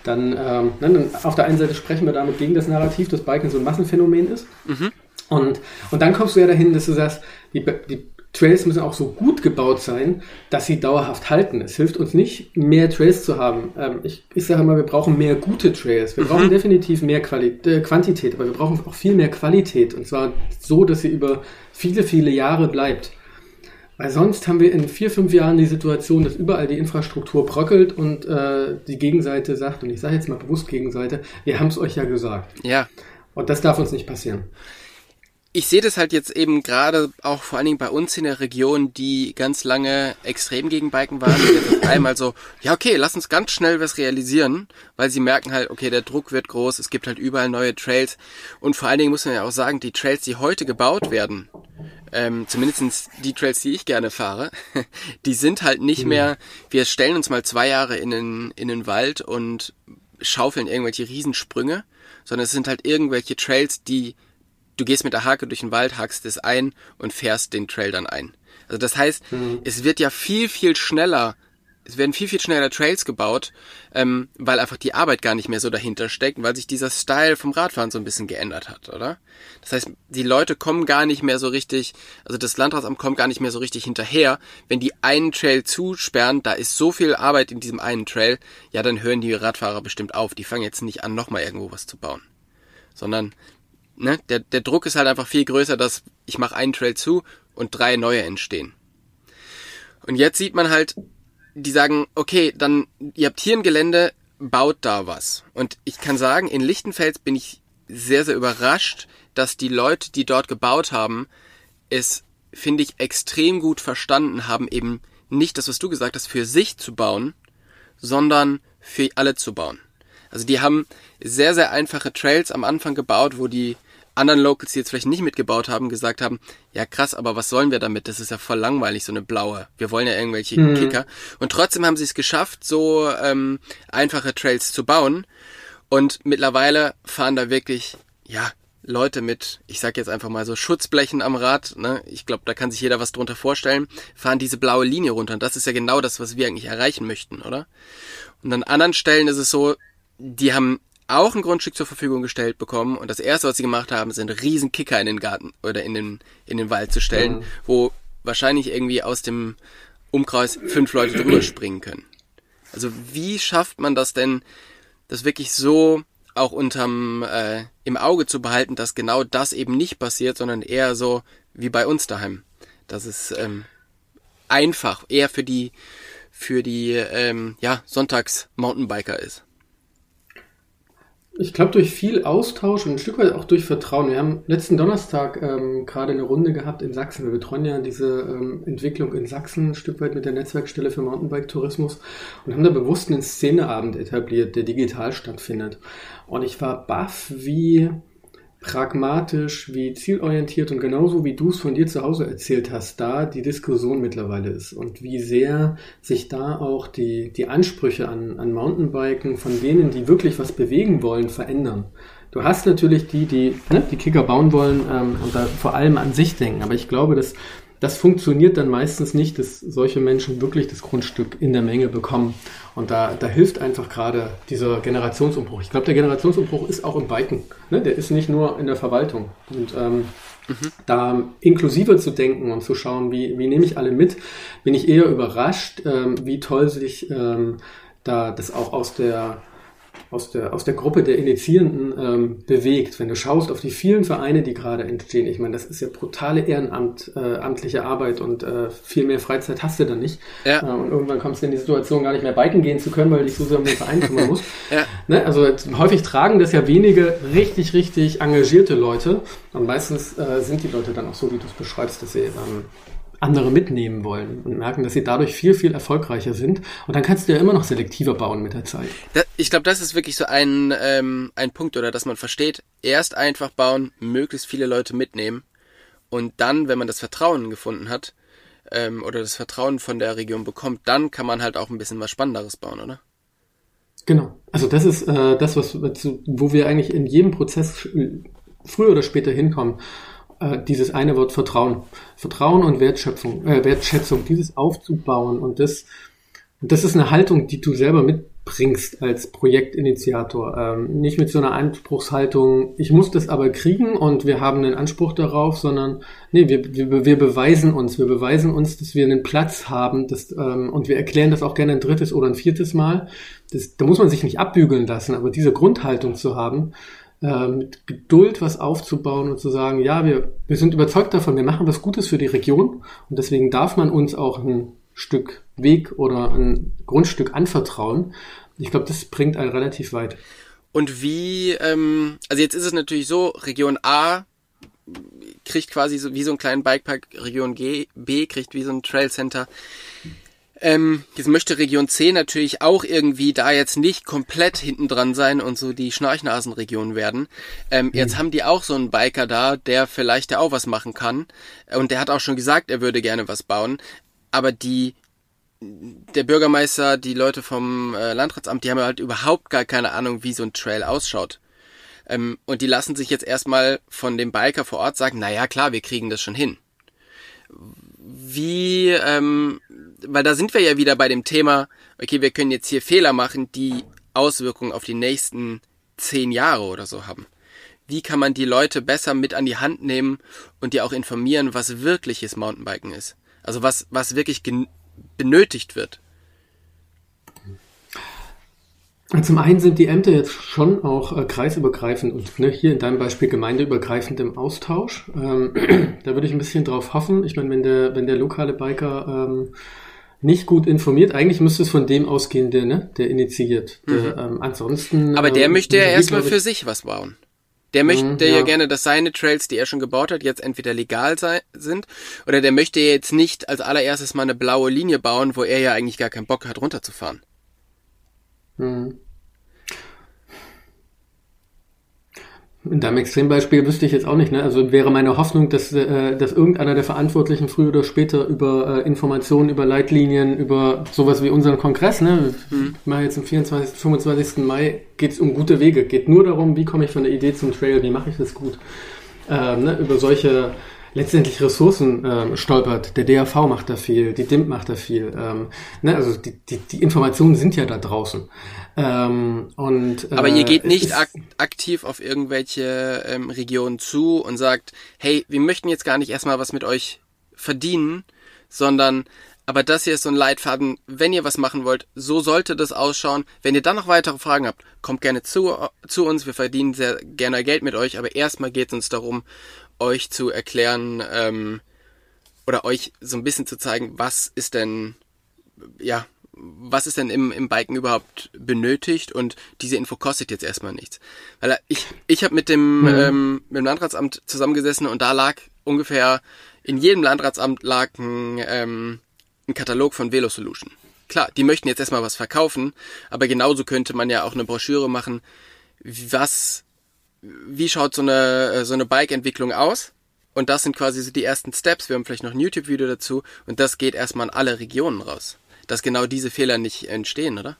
dann, ähm, ne, dann auf der einen Seite sprechen wir damit gegen das Narrativ, dass Biken so ein Massenphänomen ist. Mhm. Und, und dann kommst du ja dahin, dass du sagst, die, die Trails müssen auch so gut gebaut sein, dass sie dauerhaft halten. Es hilft uns nicht, mehr Trails zu haben. Ähm, ich, ich sage immer, wir brauchen mehr gute Trails. Wir mhm. brauchen definitiv mehr Quali äh, Quantität, aber wir brauchen auch viel mehr Qualität. Und zwar so, dass sie über viele, viele Jahre bleibt. Weil sonst haben wir in vier, fünf Jahren die Situation, dass überall die Infrastruktur bröckelt und äh, die Gegenseite sagt, und ich sage jetzt mal bewusst Gegenseite, wir haben es euch ja gesagt. Ja. Und das darf uns nicht passieren. Ich sehe das halt jetzt eben gerade auch vor allen Dingen bei uns in der Region, die ganz lange extrem gegen Biken waren. Jetzt auf einmal so, ja okay, lass uns ganz schnell was realisieren, weil sie merken halt, okay, der Druck wird groß, es gibt halt überall neue Trails. Und vor allen Dingen muss man ja auch sagen, die Trails, die heute gebaut werden, ähm, zumindest die Trails, die ich gerne fahre, die sind halt nicht mhm. mehr, wir stellen uns mal zwei Jahre in den, in den Wald und schaufeln irgendwelche Riesensprünge, sondern es sind halt irgendwelche Trails, die du gehst mit der Hake durch den Wald, hakst es ein und fährst den Trail dann ein. Also das heißt, mhm. es wird ja viel, viel schneller es werden viel, viel schneller Trails gebaut, ähm, weil einfach die Arbeit gar nicht mehr so dahinter steckt, weil sich dieser Style vom Radfahren so ein bisschen geändert hat, oder? Das heißt, die Leute kommen gar nicht mehr so richtig, also das Landratsamt kommt gar nicht mehr so richtig hinterher, wenn die einen Trail zusperren, da ist so viel Arbeit in diesem einen Trail, ja, dann hören die Radfahrer bestimmt auf. Die fangen jetzt nicht an, nochmal irgendwo was zu bauen. Sondern, ne, der, der Druck ist halt einfach viel größer, dass ich mache einen Trail zu und drei neue entstehen. Und jetzt sieht man halt, die sagen, okay, dann, ihr habt hier ein Gelände, baut da was. Und ich kann sagen, in Lichtenfels bin ich sehr, sehr überrascht, dass die Leute, die dort gebaut haben, es, finde ich, extrem gut verstanden haben, eben nicht das, was du gesagt hast, für sich zu bauen, sondern für alle zu bauen. Also die haben sehr, sehr einfache Trails am Anfang gebaut, wo die anderen Locals, die jetzt vielleicht nicht mitgebaut haben, gesagt haben, ja krass, aber was sollen wir damit? Das ist ja voll langweilig, so eine blaue. Wir wollen ja irgendwelche mhm. Kicker. Und trotzdem haben sie es geschafft, so ähm, einfache Trails zu bauen. Und mittlerweile fahren da wirklich, ja, Leute mit, ich sag jetzt einfach mal so Schutzblechen am Rad, ne? Ich glaube, da kann sich jeder was drunter vorstellen, fahren diese blaue Linie runter. Und das ist ja genau das, was wir eigentlich erreichen möchten, oder? Und an anderen Stellen ist es so, die haben auch ein Grundstück zur Verfügung gestellt bekommen und das erste, was sie gemacht haben, sind riesen Kicker in den Garten oder in den, in den Wald zu stellen, mhm. wo wahrscheinlich irgendwie aus dem Umkreis fünf Leute drüber springen können. Also wie schafft man das denn, das wirklich so auch unterm äh, im Auge zu behalten, dass genau das eben nicht passiert, sondern eher so wie bei uns daheim. Das ist ähm, einfach eher für die für die ähm, ja Sonntags Mountainbiker ist. Ich glaube, durch viel Austausch und ein Stück weit auch durch Vertrauen. Wir haben letzten Donnerstag ähm, gerade eine Runde gehabt in Sachsen. Wir betreuen ja diese ähm, Entwicklung in Sachsen ein Stück weit mit der Netzwerkstelle für Mountainbike-Tourismus und haben da bewusst einen Szeneabend etabliert, der digital stattfindet. Und ich war baff, wie pragmatisch, wie zielorientiert und genauso wie du es von dir zu Hause erzählt hast, da die Diskussion mittlerweile ist und wie sehr sich da auch die, die Ansprüche an, an Mountainbiken von denen, die wirklich was bewegen wollen, verändern. Du hast natürlich die, die ne, die Kicker bauen wollen ähm, und da vor allem an sich denken, aber ich glaube, dass das funktioniert dann meistens nicht, dass solche Menschen wirklich das Grundstück in der Menge bekommen. Und da, da hilft einfach gerade dieser Generationsumbruch. Ich glaube, der Generationsumbruch ist auch im Biken. Ne? Der ist nicht nur in der Verwaltung. Und ähm, mhm. da inklusiver zu denken und zu schauen, wie, wie nehme ich alle mit, bin ich eher überrascht, ähm, wie toll sich ähm, da das auch aus der aus der, aus der Gruppe der Initiierenden ähm, bewegt. Wenn du schaust auf die vielen Vereine, die gerade entstehen, ich meine, das ist ja brutale ehrenamtliche äh, Arbeit und äh, viel mehr Freizeit hast du dann nicht. Ja. Äh, und irgendwann kommst du in die Situation, gar nicht mehr biken gehen zu können, weil du dich so sehr um den Verein kümmern musst. ja. ne? Also häufig tragen das ja wenige richtig, richtig engagierte Leute. Und meistens äh, sind die Leute dann auch so, wie du es beschreibst, dass sie ähm, andere mitnehmen wollen und merken, dass sie dadurch viel, viel erfolgreicher sind. Und dann kannst du ja immer noch selektiver bauen mit der Zeit. ich glaube, das ist wirklich so ein, ähm, ein Punkt, oder dass man versteht, erst einfach bauen, möglichst viele Leute mitnehmen und dann, wenn man das Vertrauen gefunden hat, ähm, oder das Vertrauen von der Region bekommt, dann kann man halt auch ein bisschen was Spannenderes bauen, oder? Genau. Also das ist äh, das, was wo wir eigentlich in jedem Prozess früher oder später hinkommen äh, dieses eine Wort Vertrauen. Vertrauen und Wertschöpfung, äh, Wertschätzung, dieses aufzubauen und das, das ist eine Haltung, die du selber mitbringst als Projektinitiator. Ähm, nicht mit so einer Anspruchshaltung, ich muss das aber kriegen und wir haben einen Anspruch darauf, sondern nee, wir, wir, wir beweisen uns, wir beweisen uns, dass wir einen Platz haben das, ähm, und wir erklären das auch gerne ein drittes oder ein viertes Mal. Das, da muss man sich nicht abbügeln lassen, aber diese Grundhaltung zu haben, äh, mit Geduld was aufzubauen und zu sagen, ja, wir, wir sind überzeugt davon, wir machen was Gutes für die Region und deswegen darf man uns auch ein Stück Weg oder ein Grundstück anvertrauen. Ich glaube, das bringt einen relativ weit. Und wie, ähm, also jetzt ist es natürlich so, Region A kriegt quasi so wie so einen kleinen Bikepark, Region G, B kriegt wie so ein Trail Center ähm, jetzt möchte Region C natürlich auch irgendwie da jetzt nicht komplett hinten dran sein und so die Schnarchnasenregion werden. Ähm, mhm. Jetzt haben die auch so einen Biker da, der vielleicht auch was machen kann. Und der hat auch schon gesagt, er würde gerne was bauen. Aber die, der Bürgermeister, die Leute vom äh, Landratsamt, die haben halt überhaupt gar keine Ahnung, wie so ein Trail ausschaut. Ähm, und die lassen sich jetzt erstmal von dem Biker vor Ort sagen, na ja, klar, wir kriegen das schon hin. Wie, ähm, weil da sind wir ja wieder bei dem Thema, okay, wir können jetzt hier Fehler machen, die Auswirkungen auf die nächsten zehn Jahre oder so haben. Wie kann man die Leute besser mit an die Hand nehmen und die auch informieren, was wirkliches Mountainbiken ist? Also was, was wirklich benötigt wird. Zum einen sind die Ämter jetzt schon auch äh, kreisübergreifend und ne, hier in deinem Beispiel gemeindeübergreifend im Austausch. Ähm, da würde ich ein bisschen drauf hoffen. Ich meine, wenn der, wenn der lokale Biker ähm, nicht gut informiert. Eigentlich müsste es von dem ausgehen, der, ne, der initiiert. Der, mhm. ähm, ansonsten. Aber der ähm, möchte ja erstmal für sich was bauen. Der möchte mhm, ja. ja. gerne, dass seine Trails, die er schon gebaut hat, jetzt entweder legal sei, sind, oder der möchte jetzt nicht als allererstes mal eine blaue Linie bauen, wo er ja eigentlich gar keinen Bock hat, runterzufahren. Mhm. In deinem Extrembeispiel wüsste ich jetzt auch nicht. Ne? Also wäre meine Hoffnung, dass, äh, dass irgendeiner der Verantwortlichen früher oder später über äh, Informationen, über Leitlinien, über sowas wie unseren Kongress, ne? Mhm. mache jetzt am 24., 25. Mai, geht es um gute Wege. Geht nur darum, wie komme ich von der Idee zum Trail, wie mache ich das gut. Ähm, ne? Über solche letztendlich Ressourcen ähm, stolpert. Der DAV macht da viel, die DIMP macht da viel. Ähm, ne? Also die, die, die Informationen sind ja da draußen. Ähm, und, äh, Aber ihr geht nicht ak aktiv auf irgendwelche ähm, Regionen zu und sagt, hey, wir möchten jetzt gar nicht erstmal was mit euch verdienen, sondern aber das hier ist so ein Leitfaden, wenn ihr was machen wollt, so sollte das ausschauen. Wenn ihr dann noch weitere Fragen habt, kommt gerne zu, zu uns, wir verdienen sehr gerne Geld mit euch, aber erstmal geht es uns darum, euch zu erklären ähm, oder euch so ein bisschen zu zeigen, was ist denn, ja, was ist denn im, im Biken überhaupt benötigt und diese Info kostet jetzt erstmal nichts. Weil ich, ich habe mit dem, mhm. ähm, mit dem Landratsamt zusammengesessen und da lag ungefähr, in jedem Landratsamt lag ein, ähm, ein Katalog von Velo Solution. Klar, die möchten jetzt erstmal was verkaufen, aber genauso könnte man ja auch eine Broschüre machen, was, wie schaut so eine, so eine Bike-Entwicklung aus? Und das sind quasi so die ersten Steps. Wir haben vielleicht noch ein YouTube-Video dazu und das geht erstmal an alle Regionen raus dass genau diese Fehler nicht entstehen, oder?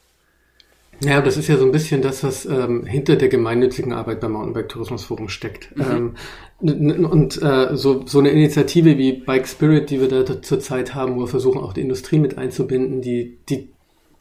Ja, das ist ja so ein bisschen das, was ähm, hinter der gemeinnützigen Arbeit beim Mountainbike Tourismus Forum steckt. Mhm. Ähm, und äh, so, so eine Initiative wie Bike Spirit, die wir da zurzeit haben, wo wir versuchen auch die Industrie mit einzubinden, die, die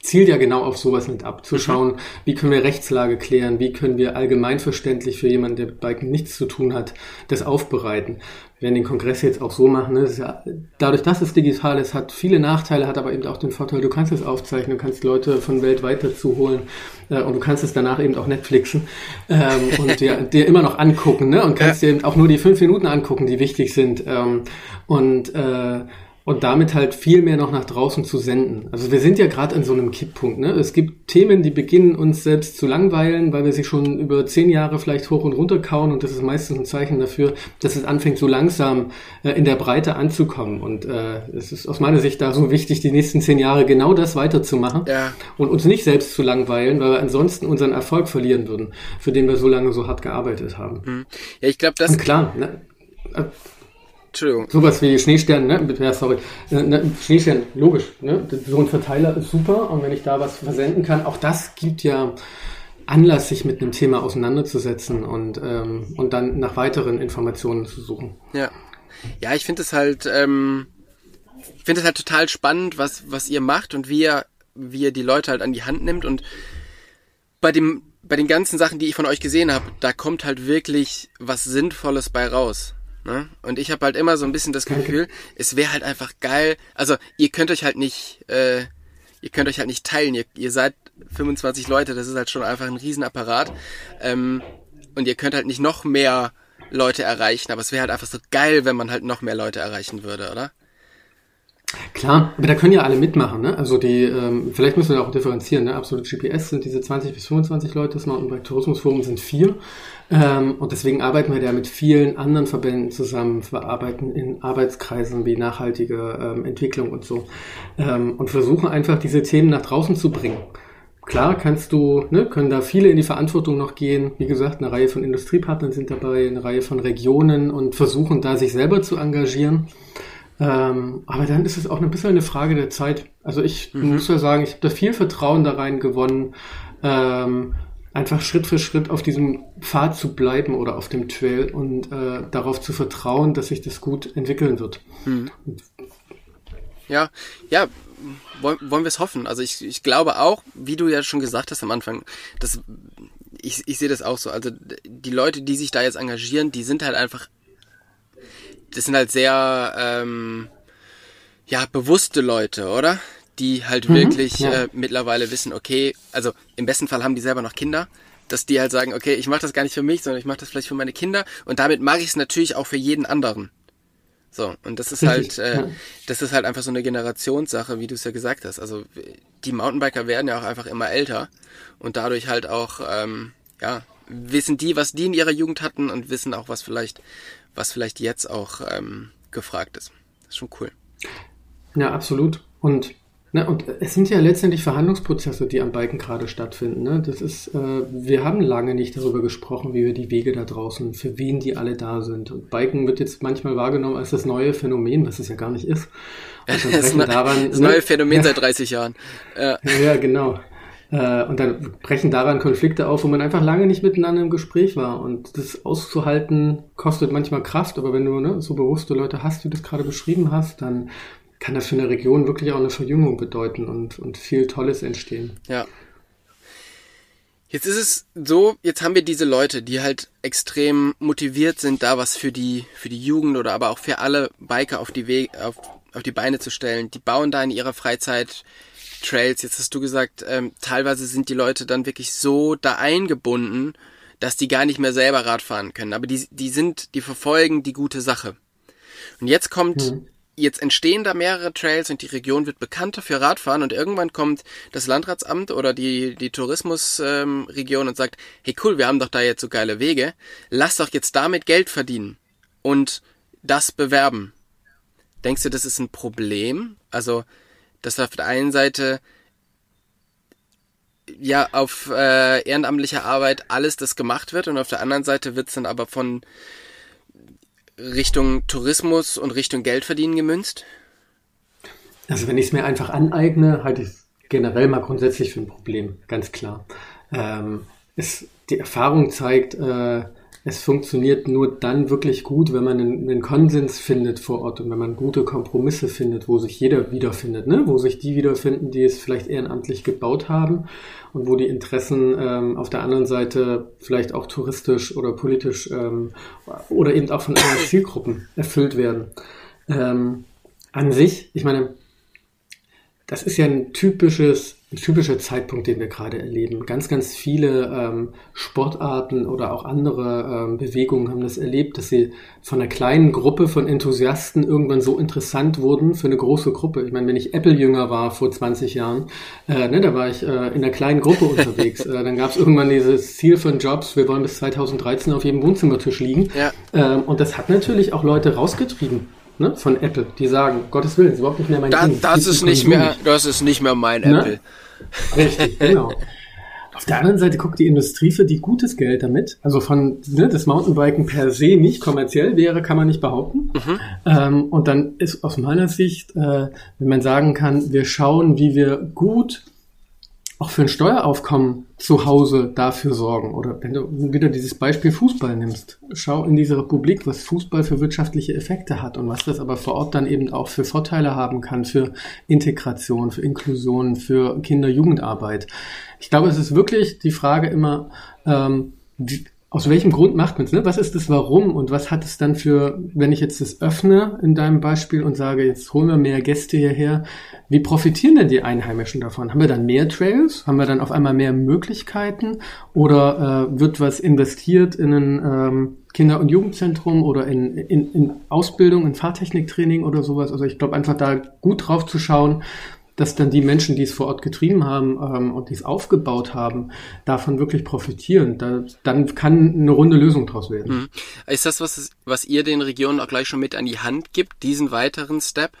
zielt ja genau auf sowas mit ab, zu schauen, mhm. wie können wir Rechtslage klären, wie können wir allgemeinverständlich für jemanden, der mit Biken nichts zu tun hat, das aufbereiten. Wir werden den Kongress jetzt auch so machen. Ne? Ja, dadurch, dass es digital ist, hat viele Nachteile, hat aber eben auch den Vorteil, du kannst es aufzeichnen, du kannst Leute von weltweit dazu holen äh, und du kannst es danach eben auch Netflixen ähm, und dir, dir immer noch angucken ne? und kannst ja. dir eben auch nur die fünf Minuten angucken, die wichtig sind. Ähm, und äh, und damit halt viel mehr noch nach draußen zu senden. Also wir sind ja gerade an so einem Kipppunkt. Ne? Es gibt Themen, die beginnen uns selbst zu langweilen, weil wir sie schon über zehn Jahre vielleicht hoch und runter kauen und das ist meistens ein Zeichen dafür, dass es anfängt so langsam äh, in der Breite anzukommen. Und äh, es ist aus meiner Sicht da so wichtig, die nächsten zehn Jahre genau das weiterzumachen ja. und uns nicht selbst zu langweilen, weil wir ansonsten unseren Erfolg verlieren würden, für den wir so lange so hart gearbeitet haben. Mhm. Ja, ich glaube, das... Und klar, ne? Entschuldigung. Sowas wie Schneestern, ne? Ja, sorry. Äh, ne, Schneestern, logisch. Ne? So ein Verteiler ist super und wenn ich da was versenden kann, auch das gibt ja Anlass, sich mit einem Thema auseinanderzusetzen und, ähm, und dann nach weiteren Informationen zu suchen. Ja. Ja, ich finde es halt, ähm, finde es halt total spannend, was, was ihr macht und wie ihr, wie ihr die Leute halt an die Hand nimmt und bei dem, bei den ganzen Sachen, die ich von euch gesehen habe, da kommt halt wirklich was Sinnvolles bei raus. Ne? Und ich habe halt immer so ein bisschen das Gefühl, es wäre halt einfach geil. Also ihr könnt euch halt nicht, äh, ihr könnt euch halt nicht teilen. Ihr, ihr seid 25 Leute, das ist halt schon einfach ein Riesenapparat. Ähm, und ihr könnt halt nicht noch mehr Leute erreichen, aber es wäre halt einfach so geil, wenn man halt noch mehr Leute erreichen würde, oder? Klar, aber da können ja alle mitmachen, ne? Also die, ähm, vielleicht müssen wir auch differenzieren, ne? Absolut GPS sind diese 20 bis 25 Leute, das Mountainbike Tourismusforum sind vier. Ähm, und deswegen arbeiten wir da mit vielen anderen Verbänden zusammen. Wir arbeiten in Arbeitskreisen wie nachhaltige ähm, Entwicklung und so. Ähm, und versuchen einfach diese Themen nach draußen zu bringen. Klar kannst du, ne, können da viele in die Verantwortung noch gehen. Wie gesagt, eine Reihe von Industriepartnern sind dabei, eine Reihe von Regionen und versuchen da sich selber zu engagieren. Ähm, aber dann ist es auch ein bisschen eine Frage der Zeit. Also ich mhm. muss ja sagen, ich habe da viel Vertrauen da rein gewonnen, ähm, einfach Schritt für Schritt auf diesem Pfad zu bleiben oder auf dem Trail und äh, darauf zu vertrauen, dass sich das gut entwickeln wird. Mhm. Ja, ja, wollen, wollen wir es hoffen. Also ich, ich glaube auch, wie du ja schon gesagt hast am Anfang, dass ich, ich sehe das auch so. Also die Leute, die sich da jetzt engagieren, die sind halt einfach das sind halt sehr ähm, ja bewusste Leute, oder? Die halt mhm, wirklich ja. äh, mittlerweile wissen, okay, also im besten Fall haben die selber noch Kinder, dass die halt sagen, okay, ich mache das gar nicht für mich, sondern ich mache das vielleicht für meine Kinder und damit mache ich es natürlich auch für jeden anderen. So, und das ist halt, äh, das ist halt einfach so eine Generationssache, wie du es ja gesagt hast. Also die Mountainbiker werden ja auch einfach immer älter und dadurch halt auch, ähm, ja, wissen die, was die in ihrer Jugend hatten und wissen auch, was vielleicht was vielleicht jetzt auch ähm, gefragt ist. Das ist schon cool. Ja, absolut. Und, ne, und es sind ja letztendlich Verhandlungsprozesse, die am Balken gerade stattfinden. Ne? Das ist, äh, wir haben lange nicht darüber gesprochen, wie wir die Wege da draußen, für wen die alle da sind. Und Biken wird jetzt manchmal wahrgenommen als das neue Phänomen, was es ja gar nicht ist. das, das, daran, das ne? neue Phänomen seit 30 Jahren. Ja, ja genau. Äh, und dann brechen daran Konflikte auf, wo man einfach lange nicht miteinander im Gespräch war. Und das auszuhalten kostet manchmal Kraft, aber wenn du ne, so bewusste Leute hast, wie du das gerade beschrieben hast, dann kann das für eine Region wirklich auch eine Verjüngung bedeuten und, und viel Tolles entstehen. Ja. Jetzt ist es so, jetzt haben wir diese Leute, die halt extrem motiviert sind, da was für die, für die Jugend oder aber auch für alle Biker auf die Wege, auf, auf die Beine zu stellen. Die bauen da in ihrer Freizeit Trails. Jetzt hast du gesagt, ähm, teilweise sind die Leute dann wirklich so da eingebunden, dass die gar nicht mehr selber Rad fahren können. Aber die, die sind, die verfolgen die gute Sache. Und jetzt kommt, mhm. Jetzt entstehen da mehrere Trails und die Region wird bekannter für Radfahren und irgendwann kommt das Landratsamt oder die, die Tourismusregion ähm, und sagt, hey cool, wir haben doch da jetzt so geile Wege, lass doch jetzt damit Geld verdienen und das bewerben. Denkst du, das ist ein Problem? Also, dass auf der einen Seite ja auf äh, ehrenamtlicher Arbeit alles das gemacht wird und auf der anderen Seite wird es dann aber von Richtung Tourismus und Richtung Geldverdienen gemünzt? Also wenn ich es mir einfach aneigne, halte ich es generell mal grundsätzlich für ein Problem, ganz klar. Ähm, es, die Erfahrung zeigt, äh, es funktioniert nur dann wirklich gut, wenn man einen, einen, Konsens findet vor Ort und wenn man gute Kompromisse findet, wo sich jeder wiederfindet, ne? wo sich die wiederfinden, die es vielleicht ehrenamtlich gebaut haben und wo die Interessen ähm, auf der anderen Seite vielleicht auch touristisch oder politisch ähm, oder eben auch von anderen Zielgruppen erfüllt werden. Ähm, an sich, ich meine, das ist ja ein typisches ein typischer Zeitpunkt, den wir gerade erleben. Ganz, ganz viele ähm, Sportarten oder auch andere ähm, Bewegungen haben das erlebt, dass sie von einer kleinen Gruppe von Enthusiasten irgendwann so interessant wurden für eine große Gruppe. Ich meine, wenn ich Apple-Jünger war vor 20 Jahren, äh, ne, da war ich äh, in einer kleinen Gruppe unterwegs. äh, dann gab es irgendwann dieses Ziel von Jobs, wir wollen bis 2013 auf jedem Wohnzimmertisch liegen. Ja. Ähm, und das hat natürlich auch Leute rausgetrieben ne, von Apple, die sagen, Gottes Willen, ist überhaupt nicht mehr mein da, Ding. Das ist nicht mehr, das ist nicht mehr mein ne? Apple. Richtig, genau. Auf der anderen Seite guckt die Industrie für die gutes Geld damit. Also von ne, das Mountainbiken per se nicht kommerziell wäre, kann man nicht behaupten. Mhm. Ähm, und dann ist aus meiner Sicht, äh, wenn man sagen kann, wir schauen, wie wir gut auch für ein Steueraufkommen zu Hause dafür sorgen. Oder wenn du wieder dieses Beispiel Fußball nimmst, schau in diese Republik, was Fußball für wirtschaftliche Effekte hat und was das aber vor Ort dann eben auch für Vorteile haben kann, für Integration, für Inklusion, für Kinder-Jugendarbeit. Ich glaube, es ist wirklich die Frage immer, ähm, aus welchem Grund macht man es? Ne? Was ist das Warum und was hat es dann für, wenn ich jetzt das öffne in deinem Beispiel und sage, jetzt holen wir mehr Gäste hierher, wie profitieren denn die Einheimischen davon? Haben wir dann mehr Trails? Haben wir dann auf einmal mehr Möglichkeiten? Oder äh, wird was investiert in ein ähm, Kinder- und Jugendzentrum oder in, in, in Ausbildung, in Fahrtechniktraining oder sowas? Also ich glaube einfach da gut drauf zu schauen, dass dann die Menschen, die es vor Ort getrieben haben ähm, und die es aufgebaut haben, davon wirklich profitieren. Da, dann kann eine runde Lösung draus werden. Mhm. Ist das, was, was ihr den Regionen auch gleich schon mit an die Hand gibt, diesen weiteren Step?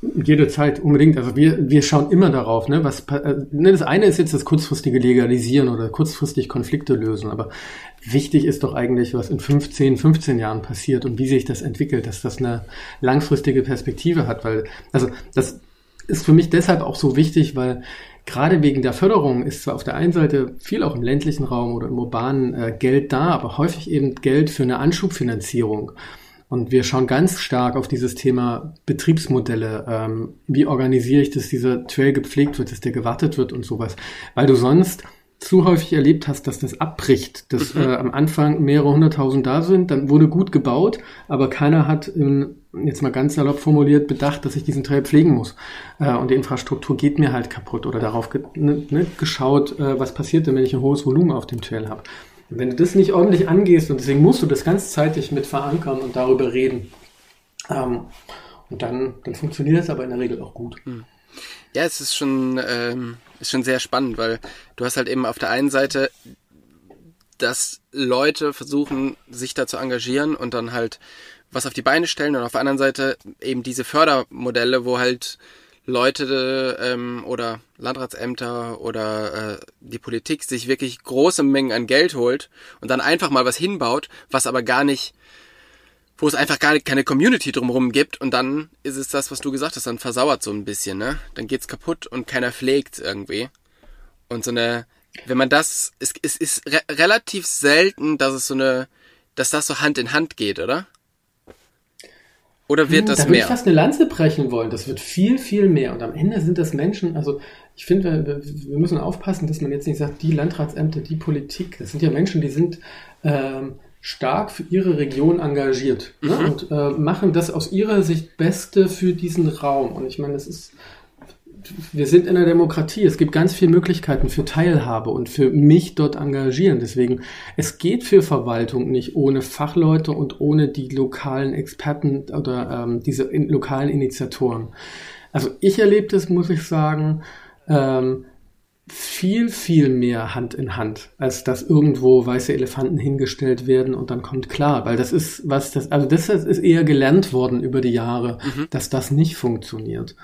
Jederzeit, unbedingt. Also wir, wir schauen immer darauf, ne, was, äh, ne, das eine ist jetzt das kurzfristige Legalisieren oder kurzfristig Konflikte lösen, aber wichtig ist doch eigentlich, was in 15, 15 Jahren passiert und wie sich das entwickelt, dass das eine langfristige Perspektive hat, weil, also, das ist für mich deshalb auch so wichtig, weil gerade wegen der Förderung ist zwar auf der einen Seite viel auch im ländlichen Raum oder im urbanen äh, Geld da, aber häufig eben Geld für eine Anschubfinanzierung. Und wir schauen ganz stark auf dieses Thema Betriebsmodelle. Ähm, wie organisiere ich, dass dieser Trail gepflegt wird, dass der gewartet wird und sowas. Weil du sonst zu häufig erlebt hast, dass das abbricht, dass mhm. äh, am Anfang mehrere hunderttausend da sind, dann wurde gut gebaut, aber keiner hat, in, jetzt mal ganz salopp formuliert, bedacht, dass ich diesen Trail pflegen muss. Äh, und die Infrastruktur geht mir halt kaputt oder darauf ge ne, ne, geschaut, äh, was passiert denn, wenn ich ein hohes Volumen auf dem Trail habe. Wenn du das nicht ordentlich angehst, und deswegen musst du das ganzzeitig mit verankern und darüber reden, ähm, und dann, dann funktioniert es aber in der Regel auch gut. Hm. Ja, es ist schon, ähm, ist schon sehr spannend, weil du hast halt eben auf der einen Seite, dass Leute versuchen, sich da zu engagieren und dann halt was auf die Beine stellen und auf der anderen Seite eben diese Fördermodelle, wo halt Leute ähm, oder Landratsämter oder äh, die Politik sich wirklich große Mengen an Geld holt und dann einfach mal was hinbaut, was aber gar nicht, wo es einfach gar keine Community drumherum gibt und dann ist es das, was du gesagt hast, dann versauert so ein bisschen, ne? Dann geht's kaputt und keiner pflegt irgendwie. Und so eine, wenn man das, es, es ist re relativ selten, dass es so eine, dass das so Hand in Hand geht, oder? Oder wird hm, das da mehr? Da würde ich fast eine Lanze brechen wollen. Das wird viel, viel mehr. Und am Ende sind das Menschen, also ich finde, wir, wir müssen aufpassen, dass man jetzt nicht sagt, die Landratsämter, die Politik. Das sind ja Menschen, die sind ähm, stark für ihre Region engagiert ne? Mhm. und äh, machen das aus ihrer Sicht Beste für diesen Raum. Und ich meine, das ist, wir sind in einer Demokratie. Es gibt ganz viele Möglichkeiten für Teilhabe und für mich dort engagieren. Deswegen, es geht für Verwaltung nicht ohne Fachleute und ohne die lokalen Experten oder ähm, diese in, lokalen Initiatoren. Also ich erlebe das, muss ich sagen, ähm, viel, viel mehr Hand in Hand, als dass irgendwo weiße Elefanten hingestellt werden und dann kommt klar, weil das ist was das, also das ist eher gelernt worden über die Jahre, Mhm. dass das nicht funktioniert.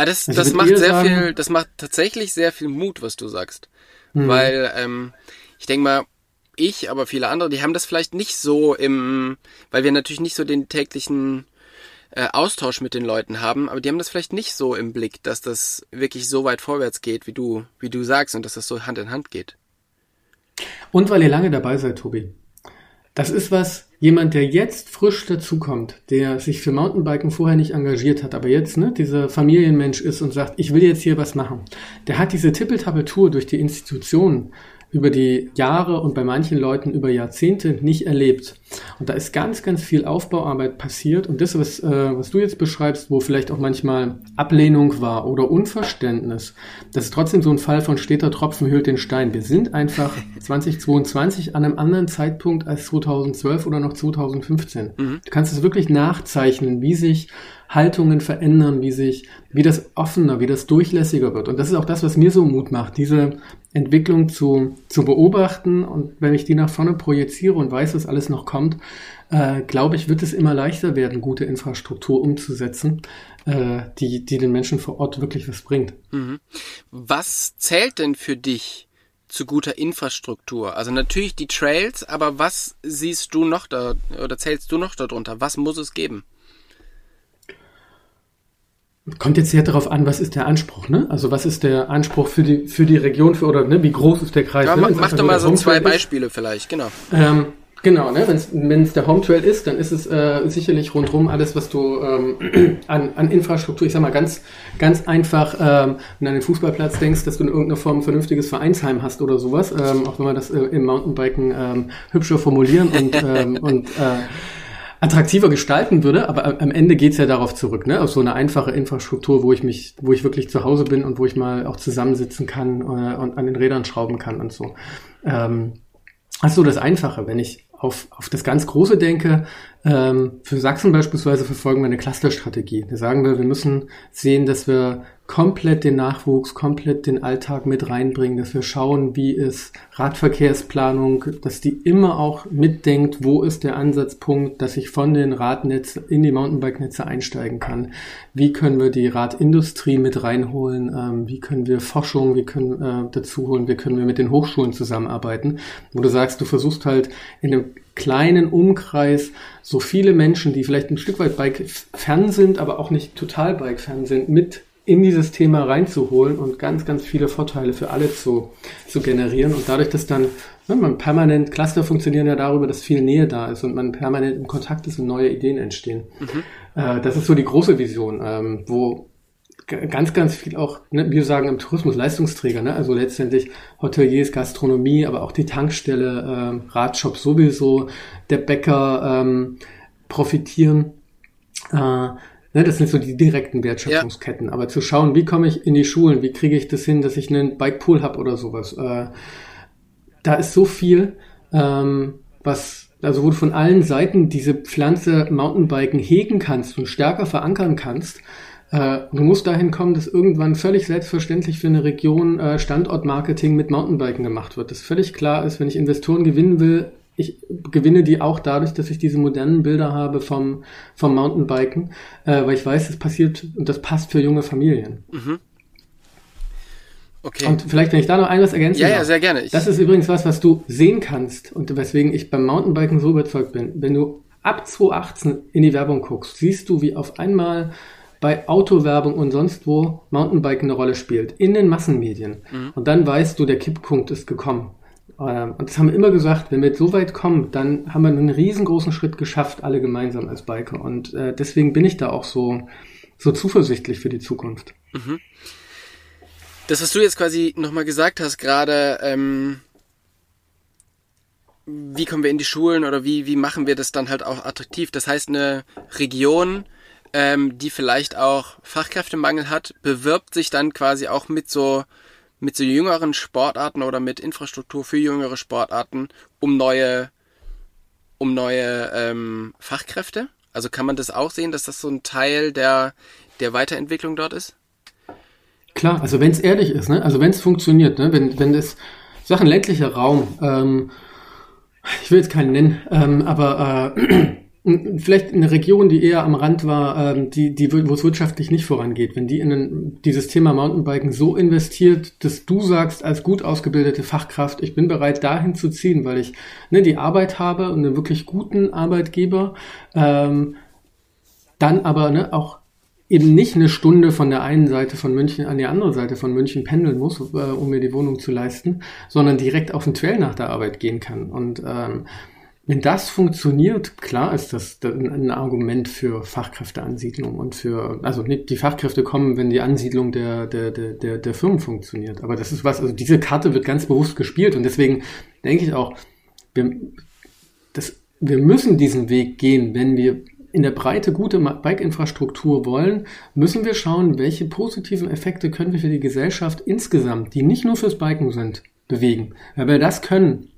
Ah, das, Also das macht sehr sagen- viel, das macht tatsächlich sehr viel Mut, was du sagst. Hm. Weil, ähm, ich denke mal, ich, aber viele andere, die haben das vielleicht nicht so im, weil wir natürlich nicht so den täglichen äh, Austausch mit den Leuten haben, aber die haben das vielleicht nicht so im Blick, dass das wirklich so weit vorwärts geht, wie du, wie du sagst, und dass das so Hand in Hand geht. Und weil ihr lange dabei seid, Tobi. Das ist was, jemand, der jetzt frisch dazukommt, der sich für Mountainbiken vorher nicht engagiert hat, aber jetzt ne, dieser Familienmensch ist und sagt, ich will jetzt hier was machen. Der hat diese Tippeltappeltour durch die Institutionen über die Jahre und bei manchen Leuten über Jahrzehnte nicht erlebt. Und da ist ganz, ganz viel Aufbauarbeit passiert. Und das, was, äh, was du jetzt beschreibst, wo vielleicht auch manchmal Ablehnung war oder Unverständnis, das ist trotzdem so ein Fall von steter Tropfen hüllt den Stein. Wir sind einfach 2022 an einem anderen Zeitpunkt als 2012 oder noch 2015. Du kannst es wirklich nachzeichnen, wie sich Haltungen verändern, wie sich, wie das offener, wie das durchlässiger wird. Und das ist auch das, was mir so Mut macht, diese Entwicklung zu, zu beobachten. Und wenn ich die nach vorne projiziere und weiß, was alles noch kommt, äh, glaube ich, wird es immer leichter werden, gute Infrastruktur umzusetzen, äh, die, die den Menschen vor Ort wirklich was bringt. Was zählt denn für dich zu guter Infrastruktur? Also natürlich die Trails, aber was siehst du noch da oder zählst du noch darunter? Was muss es geben? Kommt jetzt sehr darauf an, was ist der Anspruch, ne? Also was ist der Anspruch für die, für die Region, für, oder ne, wie groß ist der Kreis? Ja, ne? mach, Wenn's mach doch mal so zwei Hometrail ist, Beispiele vielleicht, genau. Ähm, genau, ne? wenn es der Home Trail ist, dann ist es äh, sicherlich rundherum alles, was du ähm, an, an Infrastruktur, ich sag mal ganz, ganz einfach, ähm, wenn du an den Fußballplatz denkst, dass du in irgendeiner Form ein vernünftiges Vereinsheim hast oder sowas, ähm, auch wenn wir das äh, im Mountainbiken ähm, hübscher formulieren und, ähm, und äh, attraktiver gestalten würde, aber am Ende geht's ja darauf zurück, ne? Auf so eine einfache Infrastruktur, wo ich mich, wo ich wirklich zu Hause bin und wo ich mal auch zusammensitzen kann äh, und an den Rädern schrauben kann und so. Ähm, das ist so das Einfache. Wenn ich auf, auf das ganz Große denke, ähm, für Sachsen beispielsweise verfolgen wir eine Clusterstrategie. Da sagen wir, wir müssen sehen, dass wir komplett den Nachwuchs, komplett den Alltag mit reinbringen, dass wir schauen, wie ist Radverkehrsplanung, dass die immer auch mitdenkt, wo ist der Ansatzpunkt, dass ich von den Radnetzen in die Mountainbike-Netze einsteigen kann. Wie können wir die Radindustrie mit reinholen? Ähm, wie können wir Forschung, wie können äh, dazu holen? Wie können wir mit den Hochschulen zusammenarbeiten? Wo du sagst, du versuchst halt in einem kleinen Umkreis so viele Menschen, die vielleicht ein Stück weit Bike fern sind, aber auch nicht total Bike fern sind, mit in dieses Thema reinzuholen und ganz, ganz viele Vorteile für alle zu, zu generieren. Und dadurch, dass dann ne, man permanent, Cluster funktionieren ja darüber, dass viel Nähe da ist und man permanent im Kontakt ist und neue Ideen entstehen. Äh, das ist so die große Vision, ähm, wo ganz, ganz viel auch, ne, wir sagen im Tourismus Leistungsträger, ne? also letztendlich Hoteliers, Gastronomie, aber auch die Tankstelle, ähm, Radshop sowieso, der Bäcker ähm, profitieren. Äh, ne, das sind so die direkten Wertschöpfungsketten. Aber zu schauen, wie komme ich in die Schulen, wie kriege ich das hin, dass ich einen Bikepool habe oder sowas. Äh, da ist so viel, ähm, was also wo du von allen Seiten diese Pflanze Mountainbiken hegen kannst und stärker verankern kannst. Äh, du musst dahin kommen, dass irgendwann völlig selbstverständlich für eine Region äh, Standortmarketing mit Mountainbiken gemacht wird. Dass völlig klar ist, wenn ich Investoren gewinnen will, ich gewinne die auch dadurch, dass ich diese modernen Bilder habe vom, vom Mountainbiken, äh, weil ich weiß, das passiert und das passt für junge Familien. Okay. Und vielleicht, wenn ich da noch ein was ergänzen ja, ja, darf. sehr gerne. Ich, Das ist übrigens was, was du sehen kannst und weswegen ich beim Mountainbiken so überzeugt bin. Wenn du ab 2018 in die Werbung guckst, siehst du, wie auf einmal bei Autowerbung und sonst wo Mountainbiken eine Rolle spielt. In den Massenmedien. Und dann weißt du, der Kipppunkt ist gekommen. Ähm, Und das haben wir immer gesagt, wenn wir so weit kommen, dann haben wir einen riesengroßen Schritt geschafft, alle gemeinsam als Biker. Und äh, deswegen bin ich da auch so, so zuversichtlich für die Zukunft. das, was du jetzt quasi nochmal gesagt hast, gerade, ähm, wie kommen wir in die Schulen oder wie, wie machen wir das dann halt auch attraktiv? Das heißt, eine Region, ähm, die vielleicht auch Fachkräftemangel hat, bewirbt sich dann quasi auch mit so mit so jüngeren Sportarten oder mit Infrastruktur für jüngere Sportarten um neue um neue ähm, Fachkräfte? Also kann man das auch sehen, dass das so ein Teil der der Weiterentwicklung dort ist? Klar, also wenn es ehrlich ist, ne? also wenn es funktioniert, ne? wenn wenn das Sachen ländlicher Raum, ähm, ich will jetzt keinen nennen, ähm, aber äh, vielleicht eine Region, die eher am Rand war, ähm, die, die, wo es wirtschaftlich nicht vorangeht, wenn die in ein, dieses Thema Mountainbiken so investiert, dass du sagst, als gut ausgebildete Fachkraft, ich bin bereit, dahin zu ziehen, weil ich ne, die Arbeit habe und einen wirklich guten Arbeitgeber, ähm, dann aber ne, auch eben nicht eine Stunde von der einen Seite von München an die andere Seite von München pendeln muss, äh, um mir die Wohnung zu leisten, sondern direkt auf den Trail nach der Arbeit gehen kann. Und ähm, wenn das funktioniert, klar ist das ein Argument für Fachkräfteansiedlung und für, also die Fachkräfte kommen, wenn die Ansiedlung der, der, der, der, Firmen funktioniert. Aber das ist was, also diese Karte wird ganz bewusst gespielt und deswegen denke ich auch, wir, das, wir müssen diesen Weg gehen, wenn wir in der Breite gute Bike-Infrastruktur wollen, müssen wir schauen, welche positiven Effekte können wir für die Gesellschaft insgesamt, die nicht nur fürs Biken sind, bewegen. Wenn wir das können,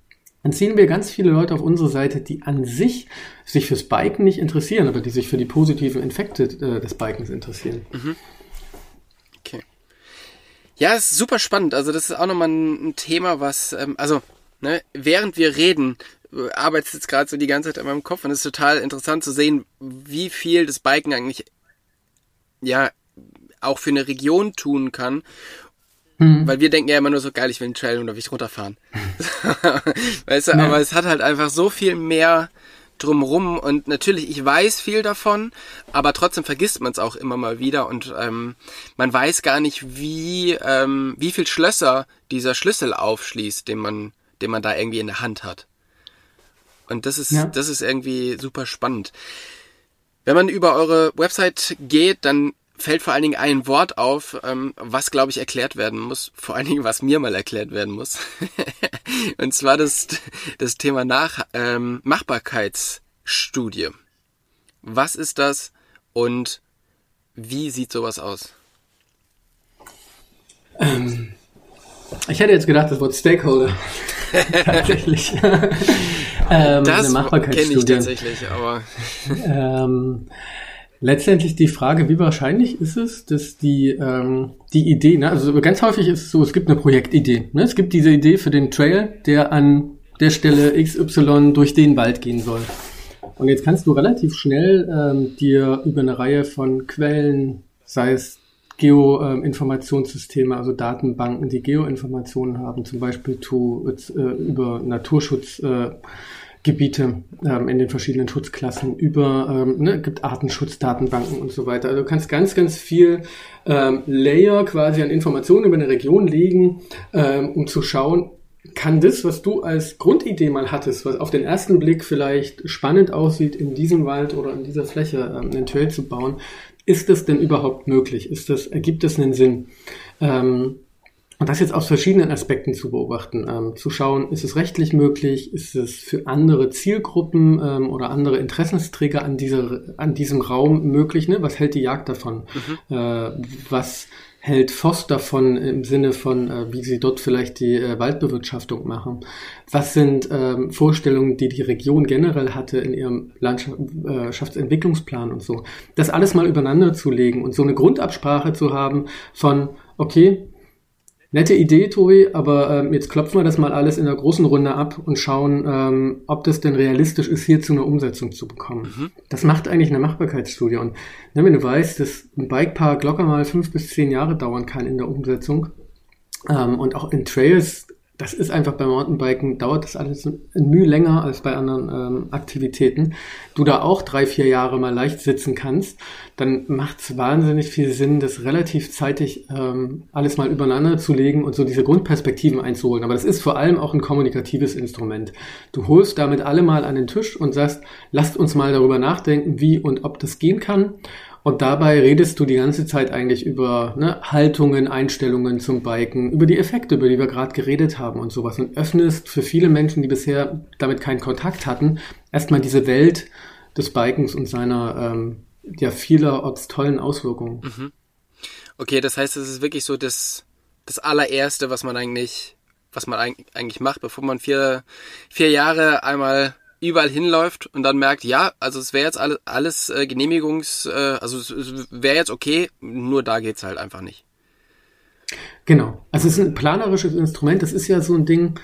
dann ziehen wir ganz viele Leute auf unsere Seite, die an sich sich fürs Biken nicht interessieren, aber die sich für die positiven Infekte äh, des Bikens interessieren. Mhm. Okay. Ja, ist super spannend. Also das ist auch nochmal ein Thema, was, ähm, also ne, während wir reden, äh, arbeitet jetzt gerade so die ganze Zeit in meinem Kopf und es ist total interessant zu sehen, wie viel das Biken eigentlich ja auch für eine Region tun kann Mhm. Weil wir denken ja immer nur so geil, ich will einen Trail und da will ich runterfahren. weißt du, ja. aber es hat halt einfach so viel mehr drumrum und natürlich, ich weiß viel davon, aber trotzdem vergisst man es auch immer mal wieder und ähm, man weiß gar nicht, wie, ähm, wie viel Schlösser dieser Schlüssel aufschließt, den man, den man da irgendwie in der Hand hat. Und das ist, ja. das ist irgendwie super spannend. Wenn man über eure Website geht, dann fällt vor allen Dingen ein Wort auf, ähm, was, glaube ich, erklärt werden muss. Vor allen Dingen, was mir mal erklärt werden muss. und zwar das, das Thema Nach ähm, Machbarkeitsstudie. Was ist das und wie sieht sowas aus? Ähm, ich hätte jetzt gedacht, das Wort Stakeholder. tatsächlich. ähm, das kenne ich tatsächlich, aber. ähm, letztendlich die Frage, wie wahrscheinlich ist es, dass die, ähm, die Idee, ne, also ganz häufig ist es so, es gibt eine Projektidee. Ne? Es gibt diese Idee für den Trail, der an der Stelle XY durch den Wald gehen soll. Und jetzt kannst du relativ schnell ähm, dir über eine Reihe von Quellen, sei es Geoinformationssysteme, also Datenbanken, die Geoinformationen haben, zum Beispiel to, äh, über Naturschutz äh, Gebiete ähm, in den verschiedenen Schutzklassen über, ähm, ne, gibt Artenschutzdatenbanken und so weiter. Also du kannst ganz, ganz viel ähm, Layer quasi an Informationen über eine Region legen, ähm, um zu schauen, kann das, was du als Grundidee mal hattest, was auf den ersten Blick vielleicht spannend aussieht, in diesem Wald oder in dieser Fläche ähm, einen Trail zu bauen, ist das denn überhaupt möglich? Ist das, ergibt das einen Sinn? Ähm, und das jetzt aus verschiedenen Aspekten zu beobachten, ähm, zu schauen, ist es rechtlich möglich, ist es für andere Zielgruppen ähm, oder andere Interessensträger an, dieser, an diesem Raum möglich, ne? was hält die Jagd davon, mhm. äh, was hält Voss davon im Sinne von, äh, wie sie dort vielleicht die äh, Waldbewirtschaftung machen, was sind ähm, Vorstellungen, die die Region generell hatte in ihrem Landschaftsentwicklungsplan äh, und so, das alles mal übereinander zu legen und so eine Grundabsprache zu haben von, okay, Nette Idee, Tobi, aber ähm, jetzt klopfen wir das mal alles in der großen Runde ab und schauen, ähm, ob das denn realistisch ist, hier zu einer Umsetzung zu bekommen. Mhm. Das macht eigentlich eine Machbarkeitsstudie. Und ne, wenn du weißt, dass ein Bikepark locker mal fünf bis zehn Jahre dauern kann in der Umsetzung ähm, und auch in Trails das ist einfach beim Mountainbiken, dauert das alles ein Mühe länger als bei anderen ähm, Aktivitäten. Du da auch drei, vier Jahre mal leicht sitzen kannst, dann macht es wahnsinnig viel Sinn, das relativ zeitig ähm, alles mal übereinander zu legen und so diese Grundperspektiven einzuholen. Aber das ist vor allem auch ein kommunikatives Instrument. Du holst damit alle mal an den Tisch und sagst, lasst uns mal darüber nachdenken, wie und ob das gehen kann. Und dabei redest du die ganze Zeit eigentlich über ne, Haltungen, Einstellungen zum Biken, über die Effekte, über die wir gerade geredet haben und sowas und öffnest für viele Menschen, die bisher damit keinen Kontakt hatten, erstmal diese Welt des Bikens und seiner ähm, ja vielerorts tollen Auswirkungen. Mhm. Okay, das heißt, es ist wirklich so das, das allererste, was man eigentlich, was man eigentlich macht, bevor man vier, vier Jahre einmal überall hinläuft und dann merkt, ja, also es wäre jetzt alles, alles äh, Genehmigungs, äh, also es, es wäre jetzt okay, nur da geht's halt einfach nicht. Genau. Also es ist ein planerisches Instrument. Das ist ja so ein Ding.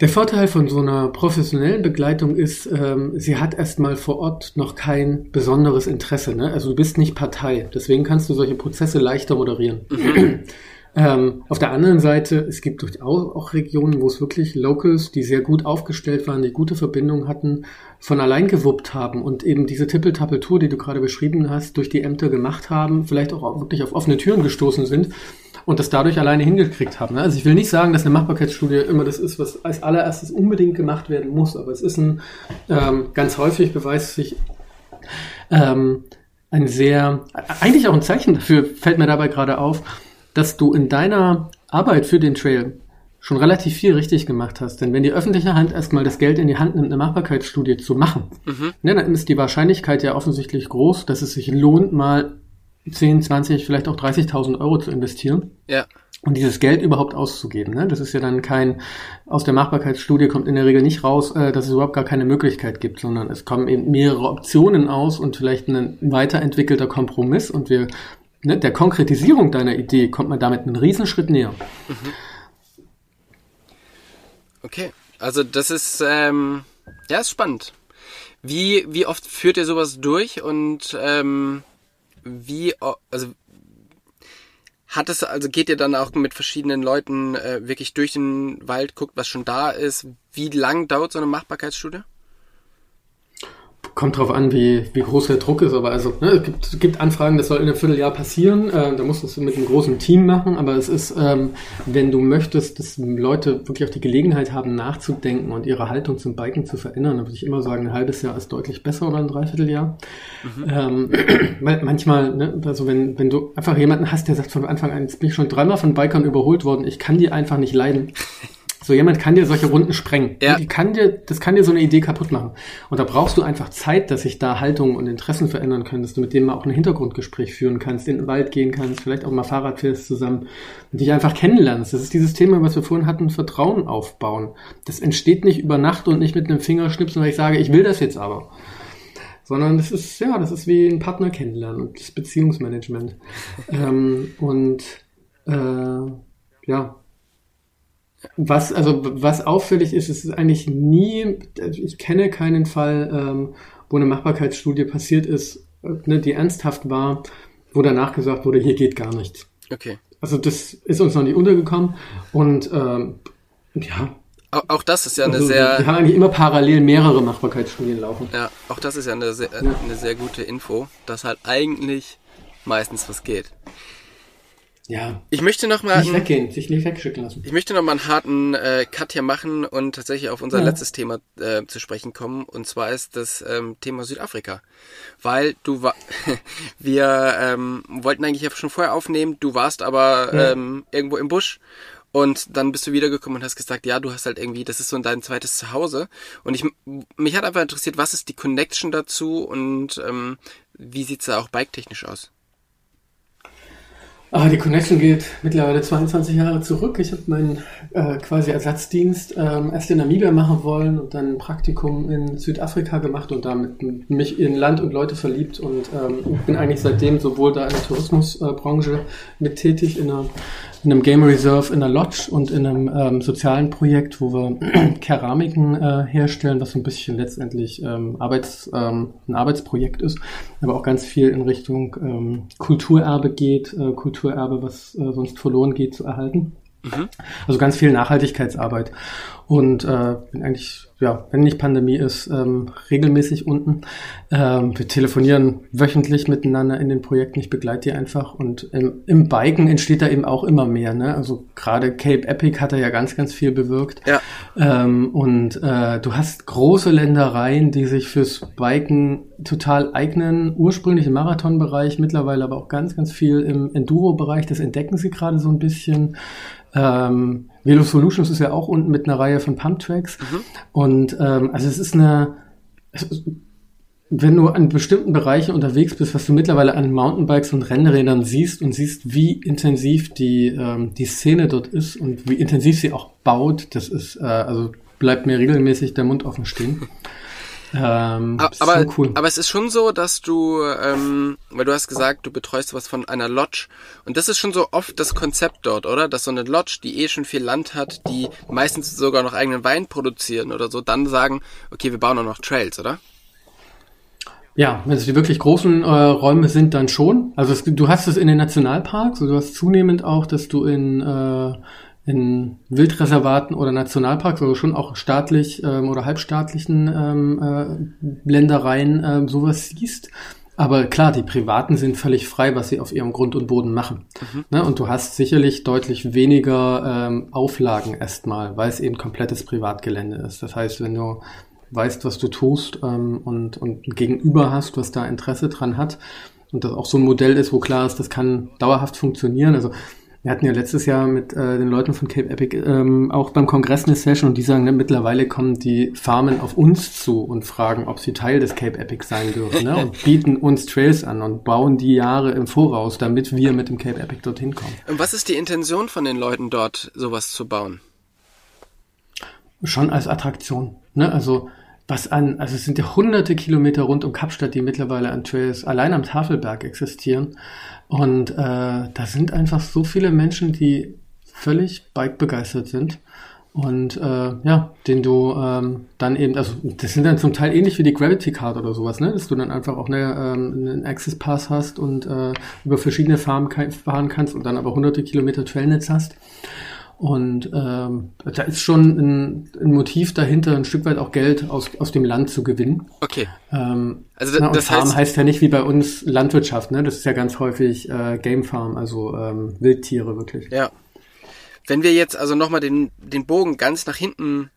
Der Vorteil von so einer professionellen Begleitung ist, ähm, sie hat erstmal vor Ort noch kein besonderes Interesse. Ne? Also du bist nicht Partei. Deswegen kannst du solche Prozesse leichter moderieren. Mhm. Ähm, auf der anderen Seite, es gibt durchaus auch Regionen, wo es wirklich Locals, die sehr gut aufgestellt waren, die gute Verbindungen hatten, von allein gewuppt haben und eben diese Tippeltappel-Tour, die du gerade beschrieben hast, durch die Ämter gemacht haben, vielleicht auch wirklich auf offene Türen gestoßen sind und das dadurch alleine hingekriegt haben. Ne? Also ich will nicht sagen, dass eine Machbarkeitsstudie immer das ist, was als allererstes unbedingt gemacht werden muss, aber es ist ein ähm, ganz häufig beweist sich ähm, ein sehr, eigentlich auch ein Zeichen dafür, fällt mir dabei gerade auf, dass du in deiner Arbeit für den Trail schon relativ viel richtig gemacht hast. Denn wenn die öffentliche Hand erstmal das Geld in die Hand nimmt, eine Machbarkeitsstudie zu machen, mhm. ne, dann ist die Wahrscheinlichkeit ja offensichtlich groß, dass es sich lohnt, mal 10, 20, vielleicht auch 30.000 Euro zu investieren. Ja. Und dieses Geld überhaupt auszugeben. Ne? Das ist ja dann kein, aus der Machbarkeitsstudie kommt in der Regel nicht raus, äh, dass es überhaupt gar keine Möglichkeit gibt, sondern es kommen eben mehrere Optionen aus und vielleicht ein weiterentwickelter Kompromiss und wir ne, der Konkretisierung deiner Idee kommt man damit einen Riesenschritt näher. Mhm. Okay, also das ist, ähm, ja, ist spannend. Wie, wie oft führt ihr sowas durch und ähm, wie, also hat es, also geht ihr dann auch mit verschiedenen Leuten äh, wirklich durch den Wald, guckt, was schon da ist? Wie lang dauert so eine Machbarkeitsstudie? Kommt drauf an, wie, wie groß der Druck ist, aber also ne, es gibt, gibt Anfragen, das soll in einem Vierteljahr passieren. Äh, da musst du es mit einem großen Team machen, aber es ist, ähm, wenn du möchtest, dass Leute wirklich auch die Gelegenheit haben, nachzudenken und ihre Haltung zum Biken zu verändern, dann würde ich immer sagen, ein halbes Jahr ist deutlich besser oder ein Dreivierteljahr. Mhm. Ähm, manchmal, ne, also wenn, wenn du einfach jemanden hast, der sagt von Anfang an, jetzt bin ich schon dreimal von Bikern überholt worden, ich kann die einfach nicht leiden. So jemand kann dir solche Runden sprengen. Ja. Die kann dir, das kann dir so eine Idee kaputt machen. Und da brauchst du einfach Zeit, dass sich da Haltungen und Interessen verändern können, dass du mit dem mal auch ein Hintergrundgespräch führen kannst, in den Wald gehen kannst, vielleicht auch mal Fahrrad fährst zusammen und dich einfach kennenlernst. Das ist dieses Thema, was wir vorhin hatten, Vertrauen aufbauen. Das entsteht nicht über Nacht und nicht mit einem Fingerschnipsen, weil ich sage, ich will das jetzt aber. Sondern das ist, ja, das ist wie ein Partner kennenlernen und das Beziehungsmanagement. ähm, und äh, ja, was, also, was auffällig ist, ist eigentlich nie, ich kenne keinen Fall, ähm, wo eine Machbarkeitsstudie passiert ist, ne, die ernsthaft war, wo danach gesagt wurde, hier geht gar nichts. Okay. Also das ist uns noch nicht untergekommen und ähm, ja. Auch, auch das ist ja eine also, sehr. Wir haben eigentlich immer parallel mehrere Machbarkeitsstudien laufen. Ja, auch das ist ja eine sehr, ja. eine sehr gute Info, dass halt eigentlich meistens was geht. Ja. Ich möchte noch mal nicht weggehen, sich nicht wegschicken lassen. Ich möchte noch mal einen harten äh, Cut hier machen und tatsächlich auf unser ja. letztes Thema äh, zu sprechen kommen und zwar ist das ähm, Thema Südafrika, weil du war wir ähm, wollten eigentlich ja schon vorher aufnehmen, du warst aber ja. ähm, irgendwo im Busch und dann bist du wiedergekommen und hast gesagt, ja, du hast halt irgendwie, das ist so dein zweites Zuhause. Und ich, mich hat einfach interessiert, was ist die Connection dazu und ähm, wie sieht's da auch bike-technisch aus? Ah, die Connection geht mittlerweile 22 Jahre zurück. Ich habe meinen äh, quasi Ersatzdienst ähm, erst in Namibia machen wollen und dann ein Praktikum in Südafrika gemacht und damit mich in Land und Leute verliebt und ähm, bin eigentlich seitdem sowohl da in der Tourismusbranche äh, mit tätig in einer in einem Game Reserve in einer Lodge und in einem ähm, sozialen Projekt, wo wir Keramiken äh, herstellen, was so ein bisschen letztendlich ähm, Arbeits, ähm, ein Arbeitsprojekt ist, aber auch ganz viel in Richtung ähm, Kulturerbe geht, äh, Kulturerbe, was äh, sonst verloren geht, zu erhalten. Mhm. Also ganz viel Nachhaltigkeitsarbeit und äh, bin eigentlich ja, wenn nicht Pandemie ist, ähm, regelmäßig unten. Ähm, wir telefonieren wöchentlich miteinander in den Projekten. Ich begleite die einfach. Und im, im Biken entsteht da eben auch immer mehr. Ne? Also gerade Cape Epic hat er ja ganz, ganz viel bewirkt. Ja. Ähm, und äh, du hast große Ländereien, die sich fürs Biken total eignen. Ursprünglich im Marathonbereich, mittlerweile aber auch ganz, ganz viel im Enduro-Bereich. Das entdecken sie gerade so ein bisschen. Ähm, Velo Solutions ist ja auch unten mit einer Reihe von Pump-Tracks. Mhm. Und ähm, also es ist eine, wenn du an bestimmten Bereichen unterwegs bist, was du mittlerweile an Mountainbikes und Rennrädern siehst und siehst, wie intensiv die, ähm, die Szene dort ist und wie intensiv sie auch baut, das ist, äh, also bleibt mir regelmäßig der Mund offen stehen. Ähm, aber, so cool. aber es ist schon so, dass du, ähm, weil du hast gesagt, du betreust was von einer Lodge. Und das ist schon so oft das Konzept dort, oder? Dass so eine Lodge, die eh schon viel Land hat, die meistens sogar noch eigenen Wein produzieren oder so, dann sagen, okay, wir bauen auch noch Trails, oder? Ja, wenn es die wirklich großen äh, Räume sind, dann schon. Also es, du hast es in den Nationalparks, also du hast zunehmend auch, dass du in äh, in Wildreservaten oder Nationalparks, also schon auch staatlich ähm, oder halbstaatlichen ähm, äh, Ländereien äh, sowas siehst. Aber klar, die Privaten sind völlig frei, was sie auf ihrem Grund und Boden machen. Mhm. Ne? Und du hast sicherlich deutlich weniger ähm, Auflagen erstmal, weil es eben komplettes Privatgelände ist. Das heißt, wenn du weißt, was du tust ähm, und, und ein Gegenüber hast, was da Interesse dran hat und das auch so ein Modell ist, wo klar ist, das kann dauerhaft funktionieren. Also wir hatten ja letztes Jahr mit äh, den Leuten von Cape Epic ähm, auch beim Kongress eine Session und die sagen, ne, mittlerweile kommen die Farmen auf uns zu und fragen, ob sie Teil des Cape Epic sein dürfen ne, und bieten uns Trails an und bauen die Jahre im Voraus, damit wir mit dem Cape Epic dorthin kommen. Und was ist die Intention von den Leuten dort, sowas zu bauen? Schon als Attraktion. Ne? Also was an, also es sind ja hunderte Kilometer rund um Kapstadt, die mittlerweile an Trails allein am Tafelberg existieren. Und äh, da sind einfach so viele Menschen, die völlig Bike begeistert sind. Und äh, ja, den du ähm, dann eben, also das sind dann zum Teil ähnlich wie die Gravity Card oder sowas, ne? Dass du dann einfach auch eine, ähm, einen Access Pass hast und äh, über verschiedene Farmen fahren kannst und dann aber hunderte Kilometer Trailnetz hast. Und ähm, da ist schon ein, ein, Motiv dahinter, ein Stück weit auch Geld aus, aus dem Land zu gewinnen. Okay. Ähm, also na, das Farm heißt, heißt, ja nicht wie bei uns Landwirtschaft, ne? Das ist ja ganz häufig äh, Game Farm, also ähm, Wildtiere wirklich. Ja. Wenn wir jetzt also nochmal den, den Bogen ganz nach hinten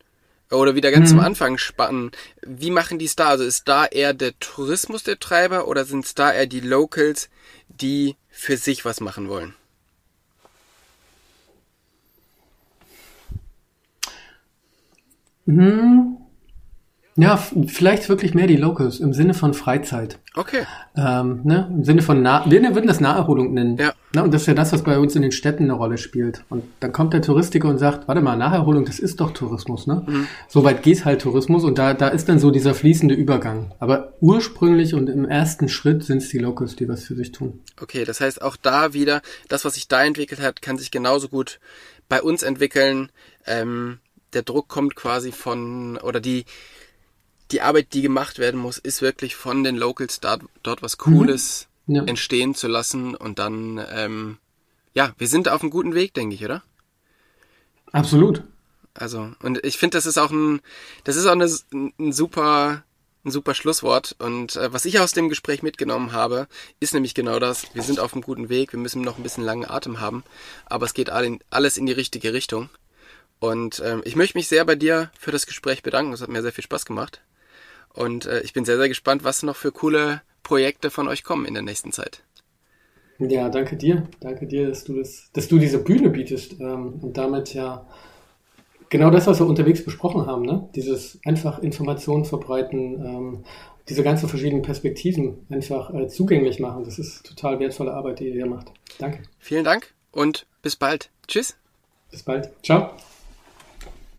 oder wieder ganz hm. zum Anfang spannen, wie machen die es da? Also ist da eher der Tourismus der Treiber oder sind es da eher die Locals, die für sich was machen wollen? Hm. Ja, vielleicht wirklich mehr die Locals im Sinne von Freizeit. Okay. Ähm, ne? Im Sinne von, nah wir würden das Naherholung nennen. Ja. Ne? Und das ist ja das, was bei uns in den Städten eine Rolle spielt. Und dann kommt der Touristiker und sagt, warte mal, Naherholung, das ist doch Tourismus, ne? Mhm. Soweit geht halt Tourismus und da, da ist dann so dieser fließende Übergang. Aber ursprünglich und im ersten Schritt sind es die Locals, die was für sich tun. Okay, das heißt auch da wieder, das, was sich da entwickelt hat, kann sich genauso gut bei uns entwickeln. Ähm, der Druck kommt quasi von, oder die, die Arbeit, die gemacht werden muss, ist wirklich von den Locals da, dort was Cooles mhm. ja. entstehen zu lassen und dann, ähm, ja, wir sind auf einem guten Weg, denke ich, oder? Absolut. Also, und ich finde, das ist auch ein, das ist auch eine, ein super, ein super Schlusswort. Und äh, was ich aus dem Gespräch mitgenommen habe, ist nämlich genau das. Wir sind auf einem guten Weg, wir müssen noch ein bisschen langen Atem haben, aber es geht alles in die richtige Richtung. Und ähm, ich möchte mich sehr bei dir für das Gespräch bedanken. Es hat mir sehr viel Spaß gemacht. Und äh, ich bin sehr, sehr gespannt, was noch für coole Projekte von euch kommen in der nächsten Zeit. Ja, danke dir. Danke dir, dass du das, dass du diese Bühne bietest ähm, und damit ja genau das, was wir unterwegs besprochen haben, ne? Dieses einfach Informationen verbreiten, ähm, diese ganzen verschiedenen Perspektiven einfach äh, zugänglich machen. Das ist total wertvolle Arbeit, die ihr hier macht. Danke. Vielen Dank und bis bald. Tschüss. Bis bald. Ciao.